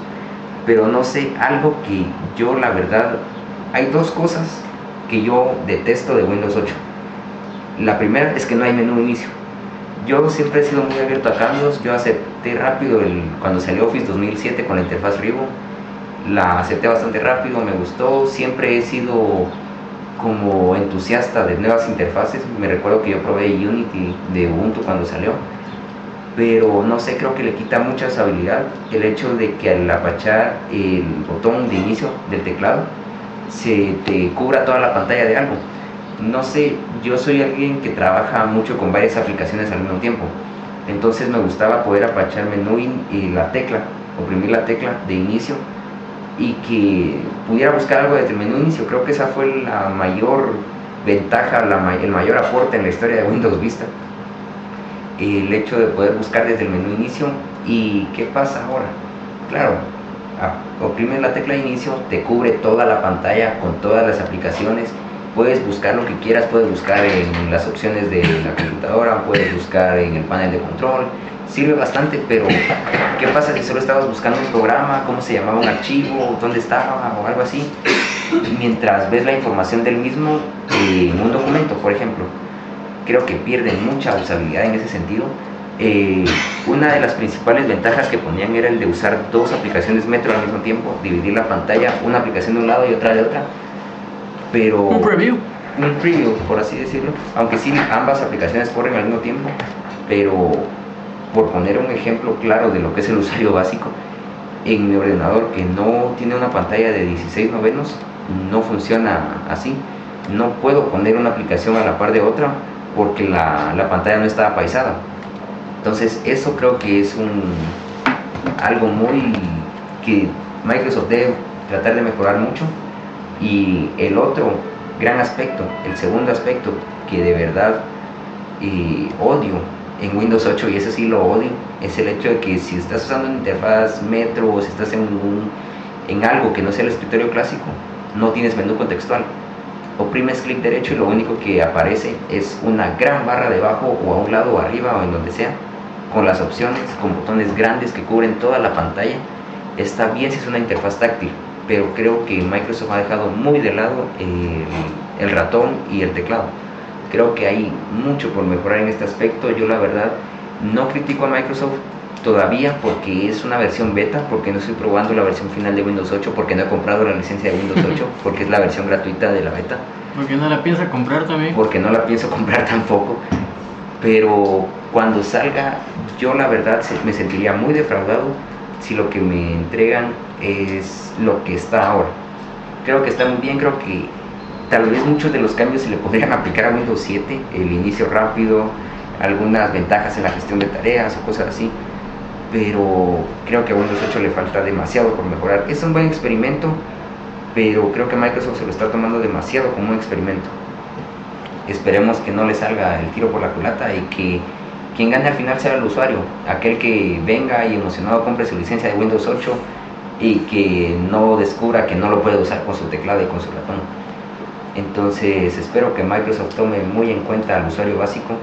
Pero no sé, algo que yo la verdad, hay dos cosas que yo detesto de Windows 8. La primera es que no hay menú inicio. Yo siempre he sido muy abierto a cambios. Yo acepté rápido cuando salió Office 2007 con la interfaz Rivo. La acepté bastante rápido, me gustó. Siempre he sido como entusiasta de nuevas interfaces. Me recuerdo que yo probé Unity de Ubuntu cuando salió. Pero no sé, creo que le quita mucha usabilidad el hecho de que al apachar el botón de inicio del teclado se te cubra toda la pantalla de algo no sé, yo soy alguien que trabaja mucho con varias aplicaciones al mismo tiempo. Entonces me gustaba poder apachar menú y la tecla, oprimir la tecla de inicio y que pudiera buscar algo desde el menú inicio. Creo que esa fue la mayor ventaja, la el mayor aporte en la historia de Windows Vista. El hecho de poder buscar desde el menú inicio. ¿Y qué pasa ahora? Claro, a- oprimes la tecla de inicio, te cubre toda la pantalla con todas las aplicaciones puedes buscar lo que quieras, puedes buscar en las opciones de la computadora, puedes buscar en el panel de control, sirve bastante, pero ¿qué pasa si solo estabas buscando un programa, cómo se llamaba un archivo, dónde estaba o algo así? Mientras ves la información del mismo en un documento, por ejemplo, creo que pierden mucha usabilidad en ese sentido. Eh, una de las principales ventajas que ponían era el de usar dos aplicaciones Metro al mismo tiempo, dividir la pantalla, una aplicación de un lado y otra de otra, pero Un preview. un preview, por así decirlo, aunque sí ambas aplicaciones corren al mismo tiempo, pero por poner un ejemplo claro de lo que es el usuario básico, en mi ordenador que no tiene una pantalla de 16 novenos, no funciona así. No puedo poner una aplicación a la par de otra porque la, la pantalla no está apaisada. Entonces eso creo que es un algo muy que Microsoft debe tratar de mejorar mucho y el otro gran aspecto, el segundo aspecto que de verdad eh, odio en Windows 8, y ese sí lo odio, es el hecho de que si estás usando una interfaz Metro o si estás en, un- en algo que no sea el escritorio clásico, no tienes menú contextual. Oprimes clic derecho y lo único que aparece es una gran barra debajo o a un lado o arriba o en donde sea, con las opciones, con botones grandes que cubren toda la pantalla. Está bien si es una interfaz táctil, pero creo que Microsoft ha dejado muy de lado el, el ratón y el teclado. Creo que hay mucho por mejorar en este aspecto. Yo la verdad no critico a Microsoft todavía porque es una versión beta, porque no estoy probando la versión final de Windows 8, porque no he comprado la licencia de Windows 8, porque es la versión gratuita de la beta, Porque no la piensa comprar también. porque no la pienso comprar tampoco. Pero cuando salga, yo la verdad me sentiría muy defraudado si lo que me entregan es lo que está ahora. Creo que está muy bien, creo que tal vez muchos de los cambios se le podrían aplicar a Windows 7, el inicio rápido, algunas ventajas en la gestión de tareas o cosas así, pero creo que a Windows 8 le falta demasiado por mejorar. Es un buen experimento, pero creo que Microsoft se lo está tomando demasiado como un experimento. Esperemos que no le salga el tiro por la culata y que quien gane al final sea el usuario, aquel que venga y emocionado compre su licencia de Windows 8 y que no descubra que no lo puede usar con su teclado y con su ratón. Entonces espero que Microsoft tome muy en cuenta al usuario básico,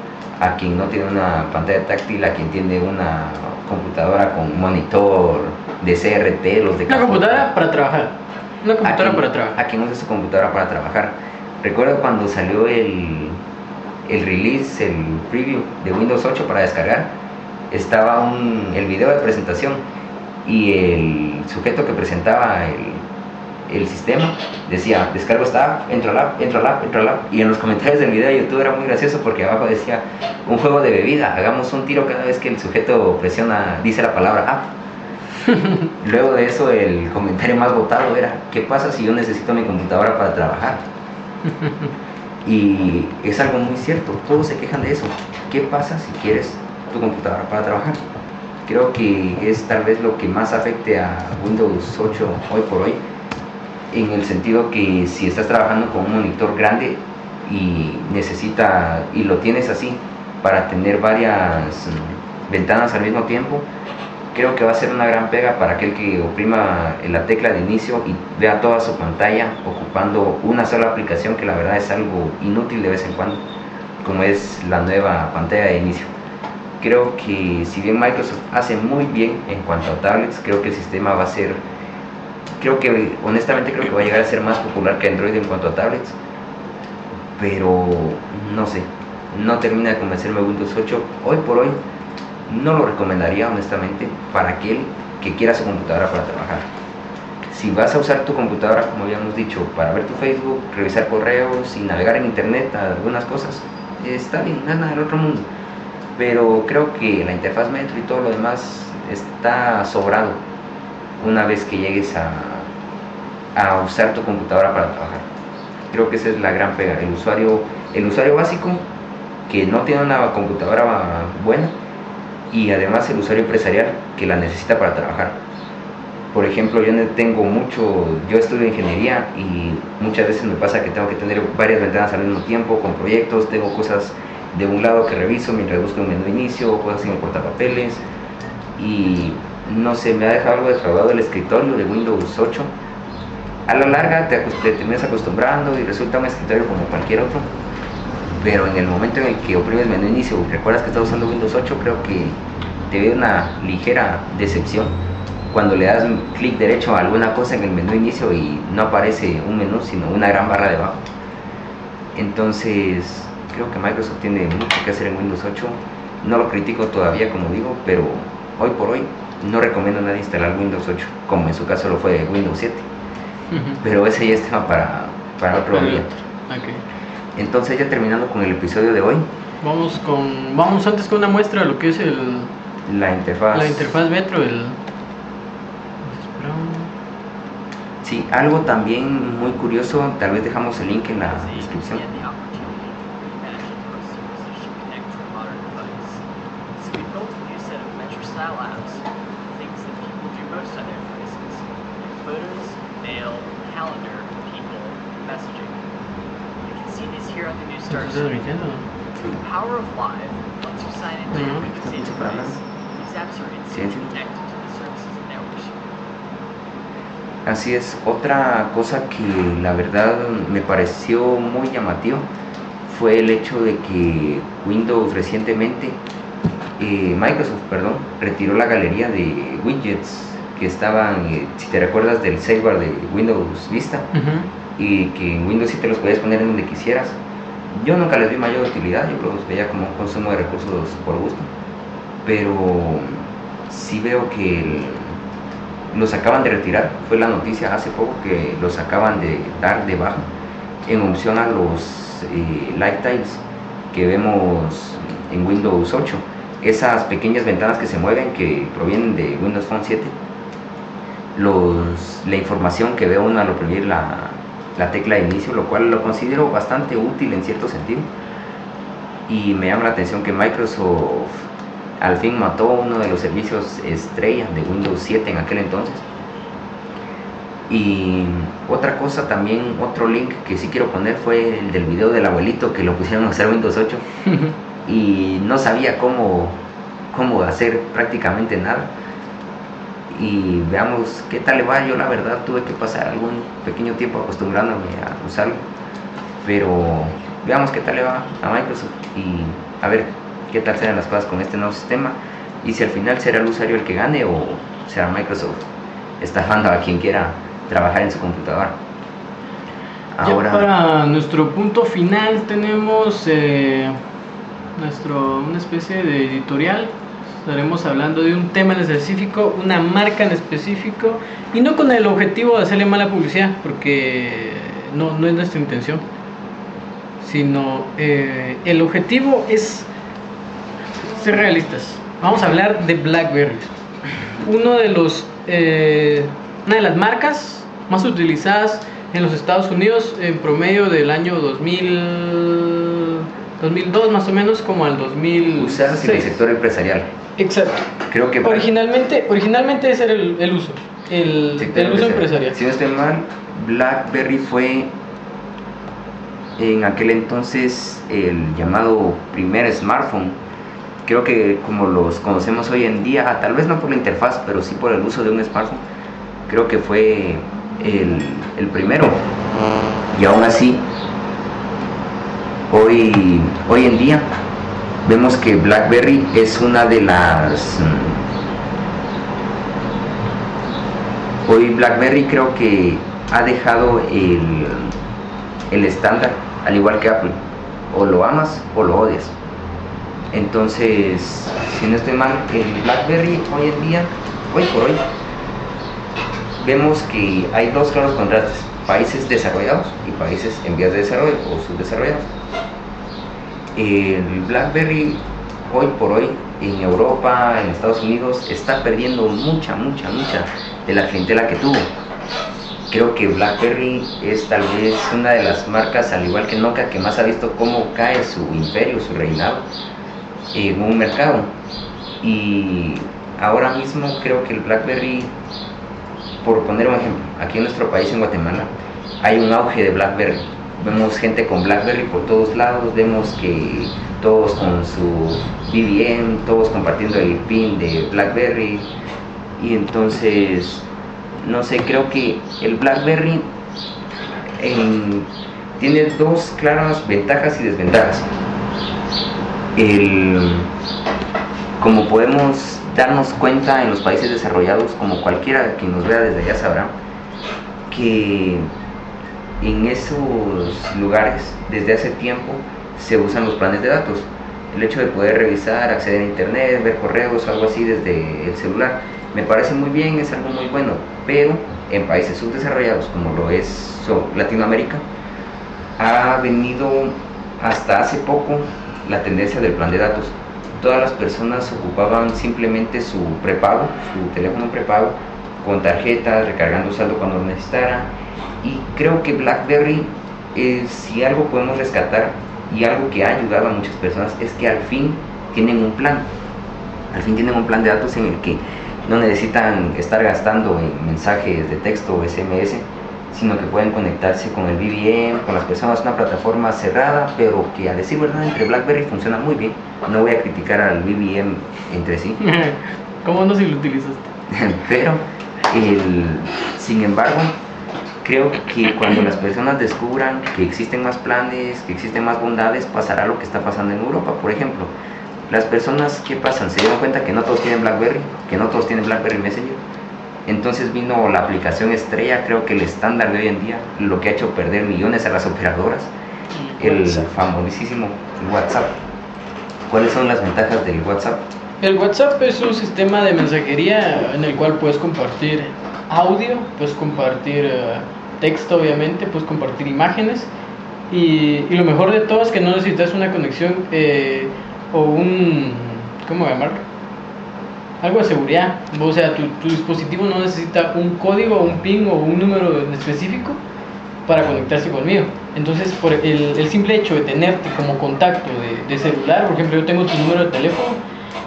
a quien no tiene una pantalla táctil, a quien tiene una computadora con monitor de CRT, los de Una computadora para trabajar. Una computadora para trabajar. A quien usa su computadora para trabajar. Recuerdo cuando salió el, el release, el preview de Windows 8 para descargar, estaba un, el video de presentación y el sujeto que presentaba el, el sistema decía, descargo esta app, entro al app, entro al app, entro al app. Y en los comentarios del video de YouTube era muy gracioso porque abajo decía, un juego de bebida, hagamos un tiro cada vez que el sujeto presiona, dice la palabra app. Luego de eso el comentario más votado era, ¿qué pasa si yo necesito mi computadora para trabajar? Y es algo muy cierto, todos se quejan de eso. ¿Qué pasa si quieres tu computadora para trabajar? Creo que es tal vez lo que más afecte a Windows 8 hoy por hoy, en el sentido que si estás trabajando con un monitor grande y necesita y lo tienes así para tener varias ventanas al mismo tiempo, creo que va a ser una gran pega para aquel que oprima la tecla de inicio y vea toda su pantalla ocupando una sola aplicación que la verdad es algo inútil de vez en cuando, como es la nueva pantalla de inicio. Creo que si bien Microsoft hace muy bien en cuanto a tablets, creo que el sistema va a ser, creo que honestamente creo que va a llegar a ser más popular que Android en cuanto a tablets, pero no sé, no termina de convencerme Windows 8 hoy por hoy no lo recomendaría honestamente para aquel que quiera su computadora para trabajar. Si vas a usar tu computadora, como habíamos dicho, para ver tu Facebook, revisar correos y navegar en internet algunas cosas, está bien, nada del otro mundo. Pero creo que la interfaz Metro y todo lo demás está sobrado una vez que llegues a, usar tu computadora para trabajar. Creo que esa es la gran pega. El usuario, el usuario básico que no tiene una computadora buena, y además el usuario empresarial que la necesita para trabajar. Por ejemplo, yo tengo mucho, yo estudio ingeniería y muchas veces me pasa que tengo que tener varias ventanas al mismo tiempo con proyectos, tengo cosas de un lado que reviso mientras busco un menú inicio, cosas en el portapapeles y no sé, me ha dejado algo defraudado el escritorio de Windows 8. A la larga te, te terminas acostumbrando y resulta un escritorio como cualquier otro, pero en el momento en el que oprimes menú inicio recuerdas que estás usando Windows 8, creo que te ve una ligera decepción cuando le das clic derecho a alguna cosa en el menú inicio y no aparece un menú, sino una gran barra debajo. Entonces, creo que Microsoft tiene mucho que hacer en Windows 8. No lo critico todavía, como digo, pero hoy por hoy no recomiendo a nadie instalar Windows 8, como en su caso lo fue Windows 7. Pero ese ya es tema para, para otro día. Entonces ya terminando con el episodio de hoy. Vamos con vamos antes con una muestra de lo que es el la interfaz. La interfaz Metro, el Sí, algo también muy curioso, tal vez dejamos el link en la descripción. Así es, otra cosa que la verdad me pareció muy llamativo fue el hecho de que Windows recientemente, eh, Microsoft, perdón, retiró la galería de widgets que estaban, eh, si te recuerdas del sidebar de Windows Vista, y que en Windows 7 los podías poner en donde quisieras. Yo nunca les vi mayor utilidad, yo los veía como un consumo de recursos por gusto, pero sí veo que los acaban de retirar, fue la noticia hace poco que los acaban de dar de baja en opción a los eh, lifetimes que vemos en Windows 8, esas pequeñas ventanas que se mueven que provienen de Windows Phone 7, los, la información que ve uno al oprimir la, la tecla de inicio, lo cual lo considero bastante útil en cierto sentido. Y me llama la atención que Microsoft al fin mató uno de los servicios estrella de Windows 7 en aquel entonces. Y otra cosa también, otro link que sí quiero poner fue el del video del abuelito que lo pusieron a hacer Windows 8 y no sabía cómo, cómo hacer prácticamente nada. Y veamos qué tal le va. Yo la verdad tuve que pasar algún pequeño tiempo acostumbrándome a usarlo. Pero veamos qué tal le va a Microsoft y a ver qué tal serán las cosas con este nuevo sistema y si al final será el usuario el que gane o será Microsoft estafando a quien quiera trabajar en su computadora. Ahora... para nuestro punto final tenemos eh, nuestro, una especie de editorial. Estaremos hablando de un tema en específico, una marca en específico, y no con el objetivo de hacerle mala publicidad, porque no, no es nuestra intención, sino eh, el objetivo es ser realistas. Vamos a hablar de BlackBerry, uno de los, eh, una de las marcas más utilizadas en los Estados Unidos en promedio del año 2000, 2002 más o menos como al 2000. Usadas en el sector empresarial. Exacto. Creo que originalmente, originalmente ese era el, uso, el, el uso empresarial. Si no estoy mal, BlackBerry fue en aquel entonces el llamado primer smartphone. Creo que como los conocemos hoy en día, tal vez no por la interfaz, pero sí por el uso de un smartphone, creo que fue el, el primero. Y aún así, hoy, hoy en día vemos que BlackBerry es una de las... Mm, hoy BlackBerry creo que ha dejado el, el estándar, al igual que Apple. O lo amas o lo odias. Entonces, si no estoy mal, el BlackBerry hoy en día, hoy por hoy, vemos que hay dos claros contrastes, países desarrollados y países en vías de desarrollo o subdesarrollados. El BlackBerry hoy por hoy en Europa, en Estados Unidos, está perdiendo mucha, mucha, mucha de la clientela que tuvo. Creo que BlackBerry es tal vez una de las marcas, al igual que Nokia, que más ha visto cómo cae su imperio, su reinado en un mercado. Y ahora mismo creo que el BlackBerry por poner un ejemplo, aquí en nuestro país, en Guatemala, hay un auge de BlackBerry. Vemos gente con BlackBerry por todos lados, vemos que todos con su BBM, todos compartiendo el pin de BlackBerry. Y entonces, no sé, creo que el BlackBerry tiene dos claras ventajas y desventajas. como podemos darnos cuenta en los países desarrollados, como cualquiera que nos vea desde allá sabrá, que en esos lugares desde hace tiempo se usan los planes de datos. El hecho de poder revisar, acceder a internet, ver correos, algo así desde el celular, me parece muy bien, es algo muy bueno, pero en países subdesarrollados como lo es Latinoamérica, ha venido hasta hace poco la tendencia del plan de datos todas las personas ocupaban simplemente su prepago, su teléfono prepago, con tarjetas, recargando saldo cuando lo necesitara. Y creo que BlackBerry, eh, si algo podemos rescatar y algo que ha ayudado a muchas personas, es que al fin tienen un plan. Al fin tienen un plan de datos en el que no necesitan estar gastando en mensajes de texto o SMS, sino que pueden conectarse con el BBM, con las personas, una plataforma cerrada, pero que a decir verdad entre BlackBerry funciona muy bien. No voy a criticar al BBM entre sí. ¿Cómo no si lo utilizaste? pero, el, sin embargo, creo que cuando las personas descubran que existen más planes, que existen más bondades, pasará lo que está pasando en Europa, por ejemplo. Las personas que pasan se dieron cuenta que no todos tienen BlackBerry, que no todos tienen BlackBerry Messenger entonces vino la aplicación estrella, creo que el estándar de hoy en día, lo que ha hecho perder millones a las operadoras, el famosísimo WhatsApp. ¿Cuáles son las ventajas del WhatsApp? El WhatsApp es un sistema de mensajería en el cual puedes compartir audio, puedes compartir eh, texto obviamente, puedes compartir imágenes y, lo mejor de todo es que no necesitas una conexión eh, o un, ¿cómo llamarlo? algo de seguridad. O sea, tu, dispositivo no necesita un código, un pin o un número específico para conectarse conmigo. Entonces, por el, simple hecho de tenerte como contacto de, celular, por ejemplo, yo tengo tu número de teléfono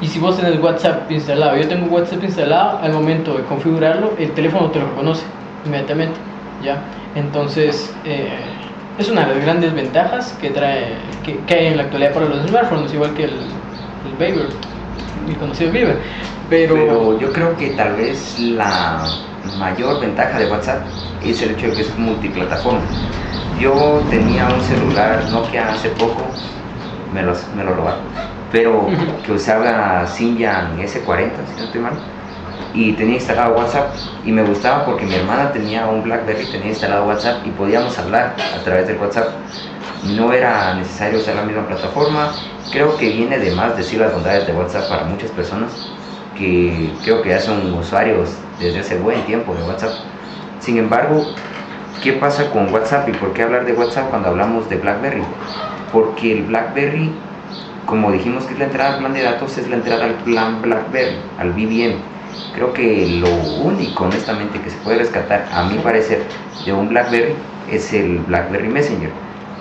y si vos tenés WhatsApp instalado, yo tengo WhatsApp instalado, al momento de configurarlo, el teléfono te lo reconoce inmediatamente. ¿Ya? Entonces, eh, es una de las grandes ventajas que trae que, hay en la actualidad para los smartphones, igual que el, el Viber, el conocido Viber. Pero... yo creo que tal vez la mayor ventaja de WhatsApp es el hecho de que es multiplataforma. Yo tenía un celular Nokia hace poco, me, los, me lo robaron, pero que usaba Symbian S40, si no estoy mal. Y tenía instalado WhatsApp y me gustaba porque mi hermana tenía un BlackBerry, tenía instalado WhatsApp y podíamos hablar a través del WhatsApp. No era necesario usar la misma plataforma. Creo que viene de más decir las bondades de WhatsApp para muchas personas que creo que ya son usuarios desde hace buen tiempo de WhatsApp. Sin embargo, ¿qué pasa con WhatsApp y por qué hablar de WhatsApp cuando hablamos de BlackBerry? Porque el BlackBerry, como dijimos que es la entrada al plan de datos, es la entrada al plan BlackBerry, al BBM Creo que lo único, honestamente, que se puede rescatar, a mi parecer, de un BlackBerry es el BlackBerry Messenger.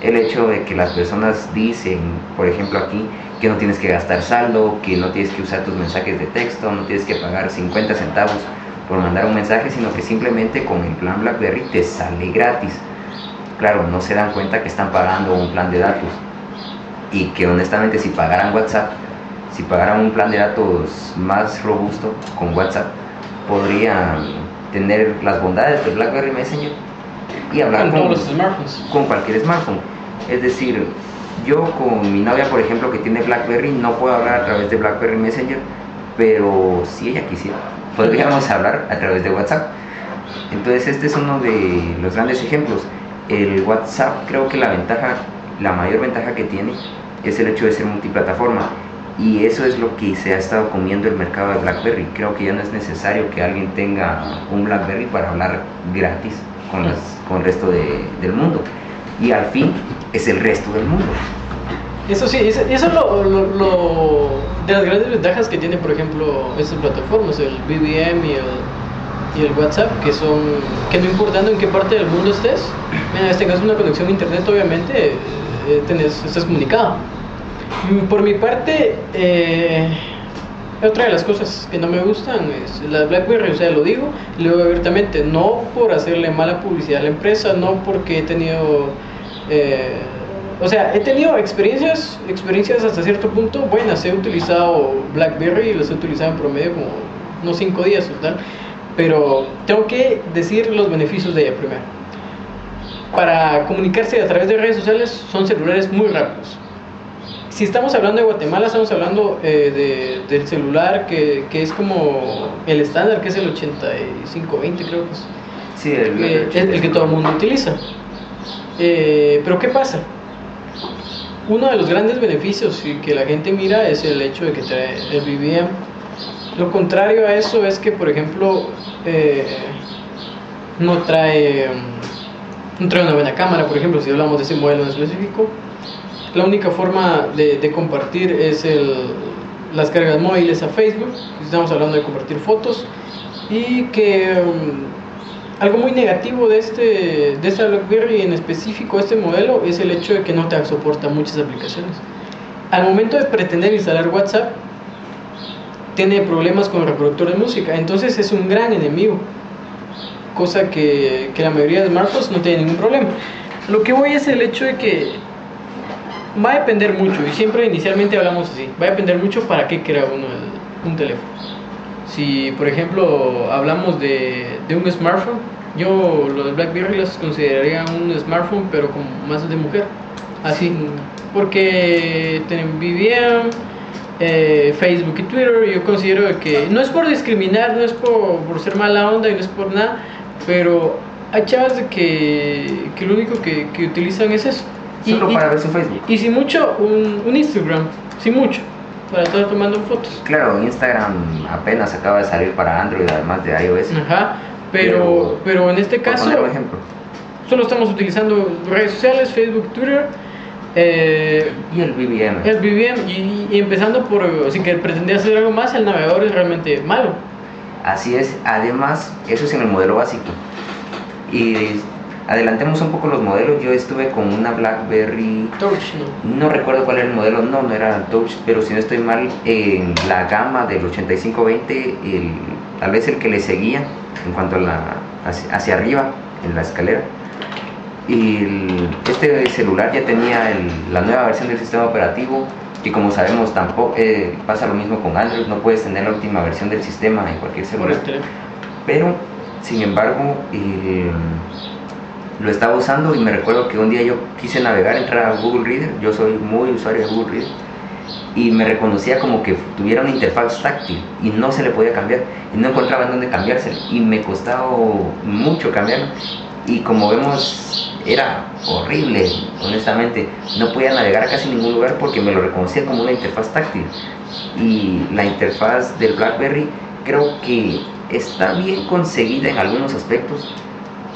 El hecho de que las personas dicen, por ejemplo aquí, que no tienes que gastar saldo, que no tienes que usar tus mensajes de texto, no tienes que pagar 50 centavos por mandar un mensaje, sino que simplemente con el plan BlackBerry te sale gratis. Claro, no se dan cuenta que están pagando un plan de datos y que honestamente si pagaran WhatsApp si pagaran un plan de datos más robusto con WhatsApp, podrían tener las bondades de BlackBerry Messenger y hablar con, los smartphones. con cualquier smartphone. Es decir, yo con mi novia, por ejemplo, que tiene BlackBerry, no puedo hablar a través de BlackBerry Messenger, pero si ella quisiera, podríamos hablar a través de WhatsApp. Entonces este es uno de los grandes ejemplos. El WhatsApp creo que la ventaja, la mayor ventaja que tiene es el hecho de ser multiplataforma y eso es lo que se ha estado comiendo el mercado de BlackBerry. Creo que ya no es necesario que alguien tenga un BlackBerry para hablar gratis con, con el resto del mundo. Y al fin es el resto del mundo. Eso sí, eso es lo, lo, de las grandes ventajas que tiene, por ejemplo, estas plataformas, el BBM y el, y el WhatsApp, que son, que no importando en qué parte del mundo estés, en este caso una conexión a internet, obviamente, eh, tenés, estás comunicado por mi parte, eh, otra de las cosas que no me gustan es la BlackBerry, o sea, lo digo, luego abiertamente, no por hacerle mala publicidad a la empresa, no porque he tenido, eh, o sea, he tenido experiencias, experiencias hasta cierto punto buenas, he utilizado BlackBerry y los he utilizado en promedio como unos 5 días o tal, pero tengo que decir los beneficios de ella primero. Para comunicarse a través de redes sociales son celulares muy rápidos si estamos hablando de Guatemala, estamos hablando eh, del celular que, que, es como el estándar, que es el 8520, creo que es. Sí, el, eh, el que todo el mundo utiliza. Eh, pero ¿qué pasa? Uno de los grandes beneficios que la gente mira es el hecho de que trae el BBM. Lo contrario a eso es que, por ejemplo, no trae, no trae una buena cámara, por ejemplo, si hablamos de ese modelo en específico la única forma de, compartir es el, las cargas móviles a Facebook, estamos hablando de compartir fotos, y que um, algo muy negativo de, este, de esta BlackBerry en específico, este modelo, es el hecho de que no te soporta muchas aplicaciones. Al momento de pretender instalar WhatsApp, tiene problemas con el reproductor de música, entonces es un gran enemigo, cosa que, que la mayoría de smartphones no tiene ningún problema. Lo que voy es el hecho de que va a depender mucho, y siempre inicialmente hablamos así, va a depender mucho para qué crea uno un teléfono. Si, por ejemplo, hablamos de, de un smartphone, yo los BlackBerry los consideraría un smartphone, pero como más de mujer. Así, porque tienen BBM, eh, Facebook y Twitter. Yo considero que no es por discriminar, no es por, por ser mala onda y no es por nada, pero hay chavas de que, que lo único que, que utilizan es eso Solo para ver su Facebook. Y si mucho, un, Instagram, si mucho, para estar tomando fotos. Claro, Instagram apenas acaba de salir para Android, además de iOS. Ajá, pero, pero, en este caso, ejemplo. solo estamos utilizando redes sociales, Facebook, Twitter. Eh, y el BBM. El BBM, y, empezando por, sin que pretendía hacer algo más, el navegador es realmente malo. Así es, además, eso es en el modelo básico. Y Adelantemos un poco los modelos. Yo estuve con una BlackBerry. Touch, no. No recuerdo cuál era el modelo. No, no era Touch, pero si no estoy mal, en la gama del 8520, el, tal vez el que le seguía en cuanto a la, hacia, arriba, en la escalera. Y este celular ya tenía la nueva versión del sistema operativo. Y como sabemos, tampoco eh, pasa lo mismo con Android. No puedes tener la última versión del sistema en cualquier celular. Pero, sin embargo, el lo estaba usando y me recuerdo que un día yo quise navegar, entrar a Google Reader, yo soy muy usuario de Google Reader, y me reconocía como que tuviera una interfaz táctil y no se le podía cambiar. Y no encontraba en dónde cambiárselo y me costaba mucho cambiarlo y como vemos era horrible honestamente. No podía navegar a casi ningún lugar porque me lo reconocía como una interfaz táctil. Y la interfaz del BlackBerry creo que está bien conseguida en algunos aspectos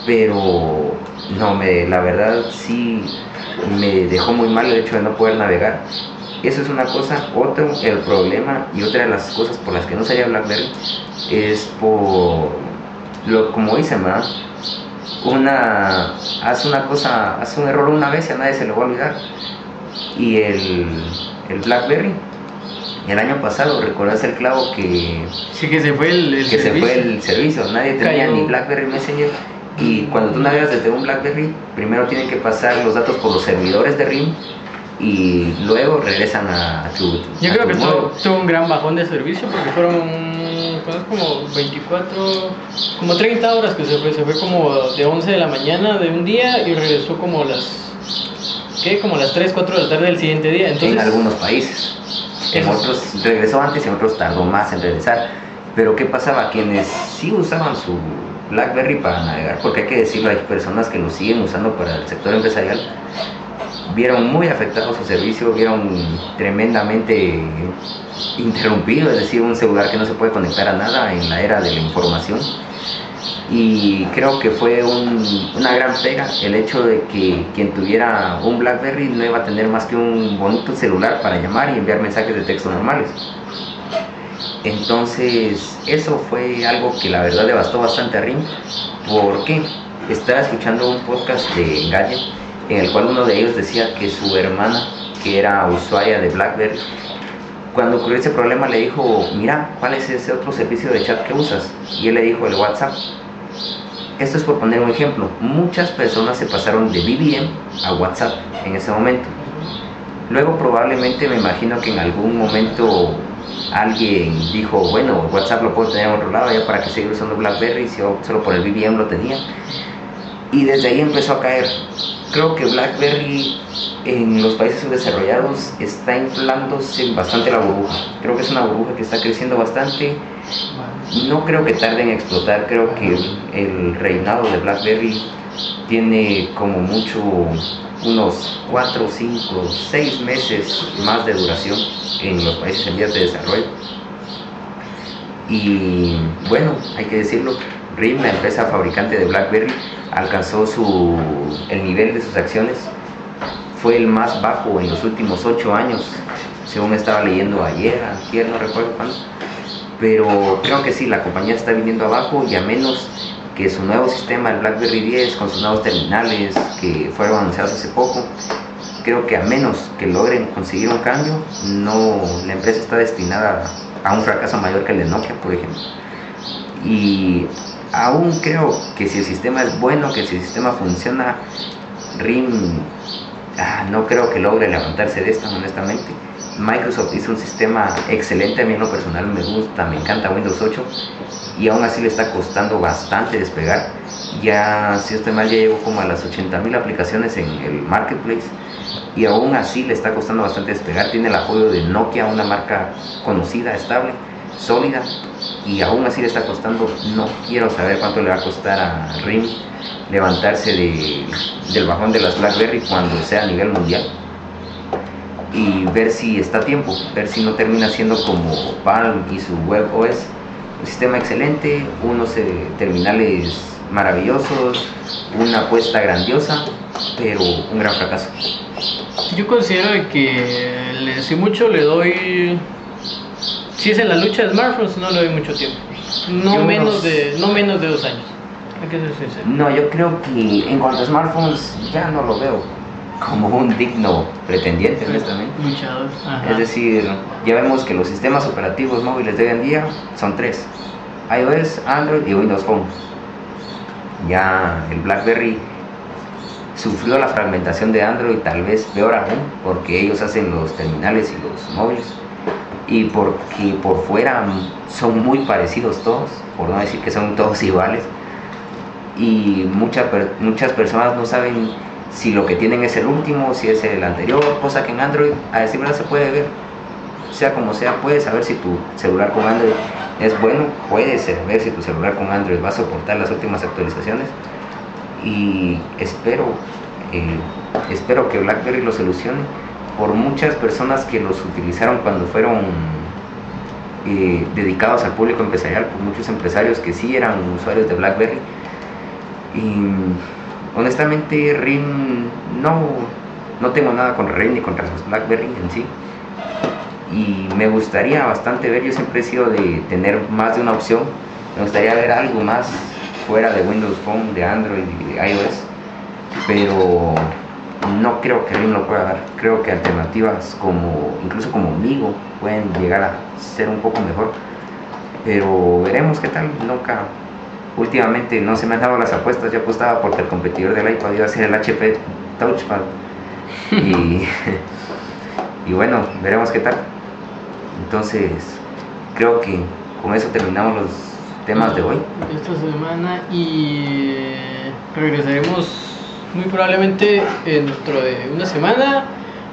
pero no me la verdad sí me dejó muy mal el hecho de no poder navegar eso es una cosa. Otro, el problema y otra de las cosas por las que no sería BlackBerry es por, lo, como dicen, ¿verdad? Una, hace una cosa, hace un error una vez y a nadie se lo va a olvidar. Y el, el BlackBerry, el año pasado, ¿recuerdas el clavo que... Sí, que se fue el, que se fue el servicio, nadie tenía ni BlackBerry Messenger. Y cuando tú navegas desde un BlackBerry, primero tienen que pasar los datos por los servidores de RIM y luego regresan a, tu... Yo creo que tuvo, un gran bajón de servicio porque fueron como 24, como 30 horas que se fue, se fue como de 11 de la mañana de un día y regresó como las, ¿qué? Como las 3, 4 de la tarde del siguiente día. Entonces, en algunos países. En otros regresó antes y en otros tardó más en regresar. Pero ¿qué pasaba? Quienes sí usaban su BlackBerry para navegar, porque hay que decirlo, hay personas que lo siguen usando para el sector empresarial, vieron muy afectado su servicio, vieron tremendamente interrumpido, es decir, un celular que no se puede conectar a nada en la era de la información. Y creo que fue una gran pega el hecho de que quien tuviera un BlackBerry no iba a tener más que un bonito celular para llamar y enviar mensajes de texto normales. Entonces, eso fue algo que la verdad devastó bastante a RIM, porque estaba escuchando un podcast de Gadget en el cual uno de ellos decía que su hermana, que era usuaria de BlackBerry, cuando ocurrió ese problema le dijo, mira, ¿cuál es ese otro servicio de chat que usas? Y él le dijo el WhatsApp. Esto es por poner un ejemplo. Muchas personas se pasaron de BBM a WhatsApp en ese momento. Luego probablemente me imagino que en algún momento alguien dijo, bueno, WhatsApp lo puedo tener en otro lado, ya para que siga usando BlackBerry, si yo solo por el BBM lo tenía. Y desde ahí empezó a caer creo que BlackBerry en los países desarrollados está inflándose bastante la burbuja. Creo que es una burbuja que está creciendo bastante. No creo que tarde en explotar. Creo que el reinado de BlackBerry tiene como mucho unos 4, 5, 6 meses más de duración en los países en vías de desarrollo. Y bueno, hay que decirlo, RIM, la empresa fabricante de BlackBerry, alcanzó su, el nivel de sus acciones, fue el más bajo en los últimos ocho años, según estaba leyendo ayer, ayer no recuerdo cuándo, pero creo que sí, la compañía está viniendo abajo y a menos que su nuevo sistema, el BlackBerry 10, con sus nuevos terminales que fueron anunciados hace poco, creo que a menos que logren conseguir un cambio, no, la empresa está destinada a un fracaso mayor que el de Nokia, por ejemplo. Y aún creo que si el sistema es bueno, que si el sistema funciona, RIM ah, no creo que logre levantarse de esto, honestamente. Microsoft hizo un sistema excelente, a mí en lo personal me gusta, me encanta Windows 8 y aún así le está costando bastante despegar. Ya, si estoy mal, ya llegó como a las 80.000 aplicaciones en el marketplace y aún así le está costando bastante despegar. Tiene el apoyo de Nokia, una marca conocida, estable, sólida y aún así le está costando, no quiero saber cuánto le va a costar a RIM levantarse del bajón de las BlackBerry cuando sea a nivel mundial y ver si está a tiempo, ver si no termina siendo como Palm y su web OS, un sistema excelente, unos eh, terminales maravillosos, una apuesta grandiosa, pero un gran fracaso. Yo considero que si mucho le doy si es en la lucha de smartphones, no le doy mucho tiempo. No, menos, de, no menos de dos años. Hay que ser sincero. No, yo creo que en cuanto a smartphones ya no lo veo como un digno pretendiente, honestamente. Luchador. Es decir, ya vemos que los sistemas operativos móviles de hoy en día son tres: iOS, Android y Windows Phone. Ya el BlackBerry sufrió la fragmentación de Android, tal vez peor aún, porque ellos hacen los terminales y los móviles y porque por fuera son muy parecidos todos, por no decir que son todos iguales, y muchas muchas personas no saben si lo que tienen es el último, si es el anterior, cosa que en Android a decir verdad se puede ver. sea como sea, puedes saber si tu celular con Android es bueno, puedes saber si tu celular con Android va a soportar las últimas actualizaciones y espero, eh, espero que BlackBerry lo solucione por muchas personas que los utilizaron cuando fueron eh, dedicados al público empresarial, por muchos empresarios que sí eran usuarios de BlackBerry. Y honestamente RIM no, no tengo nada con RIM ni contra BlackBerry en sí. Y me gustaría bastante ver, yo siempre he sido de tener más de una opción, me gustaría ver algo más fuera de Windows Phone, de Android y de iOS, pero no creo que RIM lo pueda dar. Creo que alternativas como, incluso como Migo, pueden llegar a ser un poco mejor. Pero veremos qué tal. Nunca, últimamente no se me han dado las apuestas. Yo apostaba porque el competidor del iPad iba a ser el HP Touchpad. Y, y bueno, veremos qué tal. Entonces, creo que con eso terminamos los temas de hoy. Esta semana y eh, regresaremos muy probablemente dentro de una semana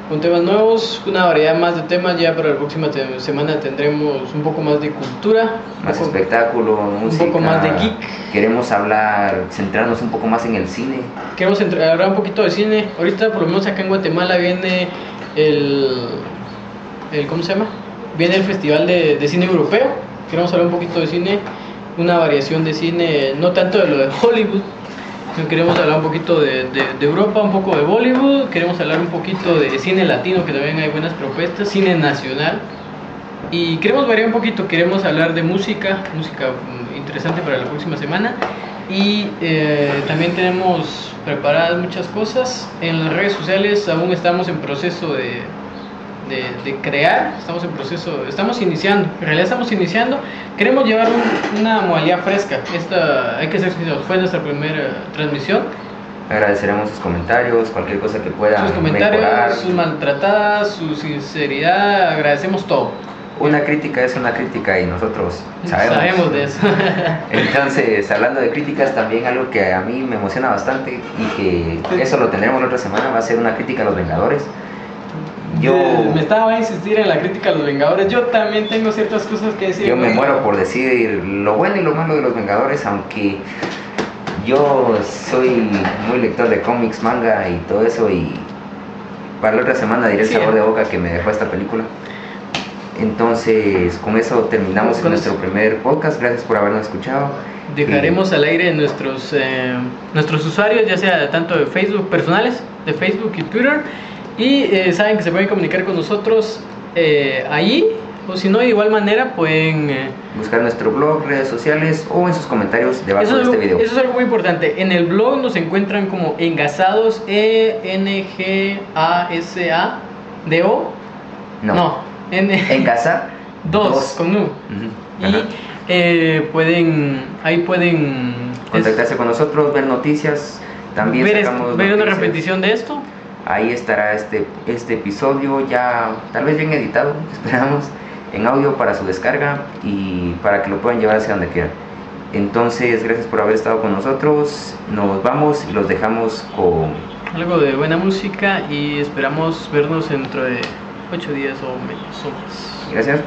con temas nuevos, una variedad más de temas. Ya para la próxima semana tendremos un poco más de cultura, más espectáculo, música, un poco más de geek. Queremos hablar, centrarnos un poco más en el cine. Queremos hablar un poquito de cine. Ahorita, por lo menos acá en Guatemala, viene el, el ¿cómo se llama? Viene el Festival de, de Cine Europeo. Queremos hablar un poquito de cine, una variación de cine, no tanto de lo de Hollywood, Queremos hablar un poquito de, Europa, un poco de Bollywood, queremos hablar un poquito de cine latino, que también hay buenas propuestas, cine nacional. Y queremos variar un poquito, queremos hablar de música, música mm, interesante para la próxima semana. Y eh, también tenemos preparadas muchas cosas. En las redes sociales aún estamos en proceso de, de, crear, estamos en proceso, estamos iniciando, en realidad estamos iniciando, queremos llevar una modalidad fresca, esta, hay que ser sinceros, fue nuestra primera transmisión. Agradeceremos sus comentarios, cualquier cosa que puedan Sus comentarios, sus maltratadas, su sinceridad, agradecemos todo. Una crítica es una crítica y nosotros sabemos. Sabemos de eso. Entonces, hablando de críticas, también algo que a mí me emociona bastante y que eso lo tendremos la otra semana va a ser una crítica a los Vengadores yo me estaba a insistir en la crítica a los Vengadores. Yo también tengo ciertas cosas que decir. Yo me muero por decir lo bueno y lo malo de los Vengadores, aunque yo soy muy lector de cómics, manga y todo eso y para la otra semana diré el sabor de boca que me dejó esta película. Entonces, con eso terminamos nuestro primer podcast. Gracias por habernos escuchado. Dejaremos al aire nuestros eh, nuestros usuarios, ya sea tanto de Facebook personales, de Facebook y Twitter y eh, saben que se pueden comunicar con nosotros eh, ahí, o si no, de igual manera pueden... Eh, Buscar nuestro blog, redes sociales o en sus comentarios debajo de este video. Eso es algo muy importante. En el blog nos encuentran como engasados, E-N-G-A-S-A-D-O. No. no en, casa. Dos, con U. Y pueden, ahí pueden... Contactarse con nosotros, ver noticias. También ver, ver una repetición de esto Ahí estará este, este episodio ya tal vez bien editado, esperamos, en audio para su descarga y para que lo puedan llevar hacia donde quieran. Entonces, gracias por haber estado con nosotros. Nos vamos y los dejamos con algo de buena música y esperamos vernos dentro de ocho días o menos o más. Gracias.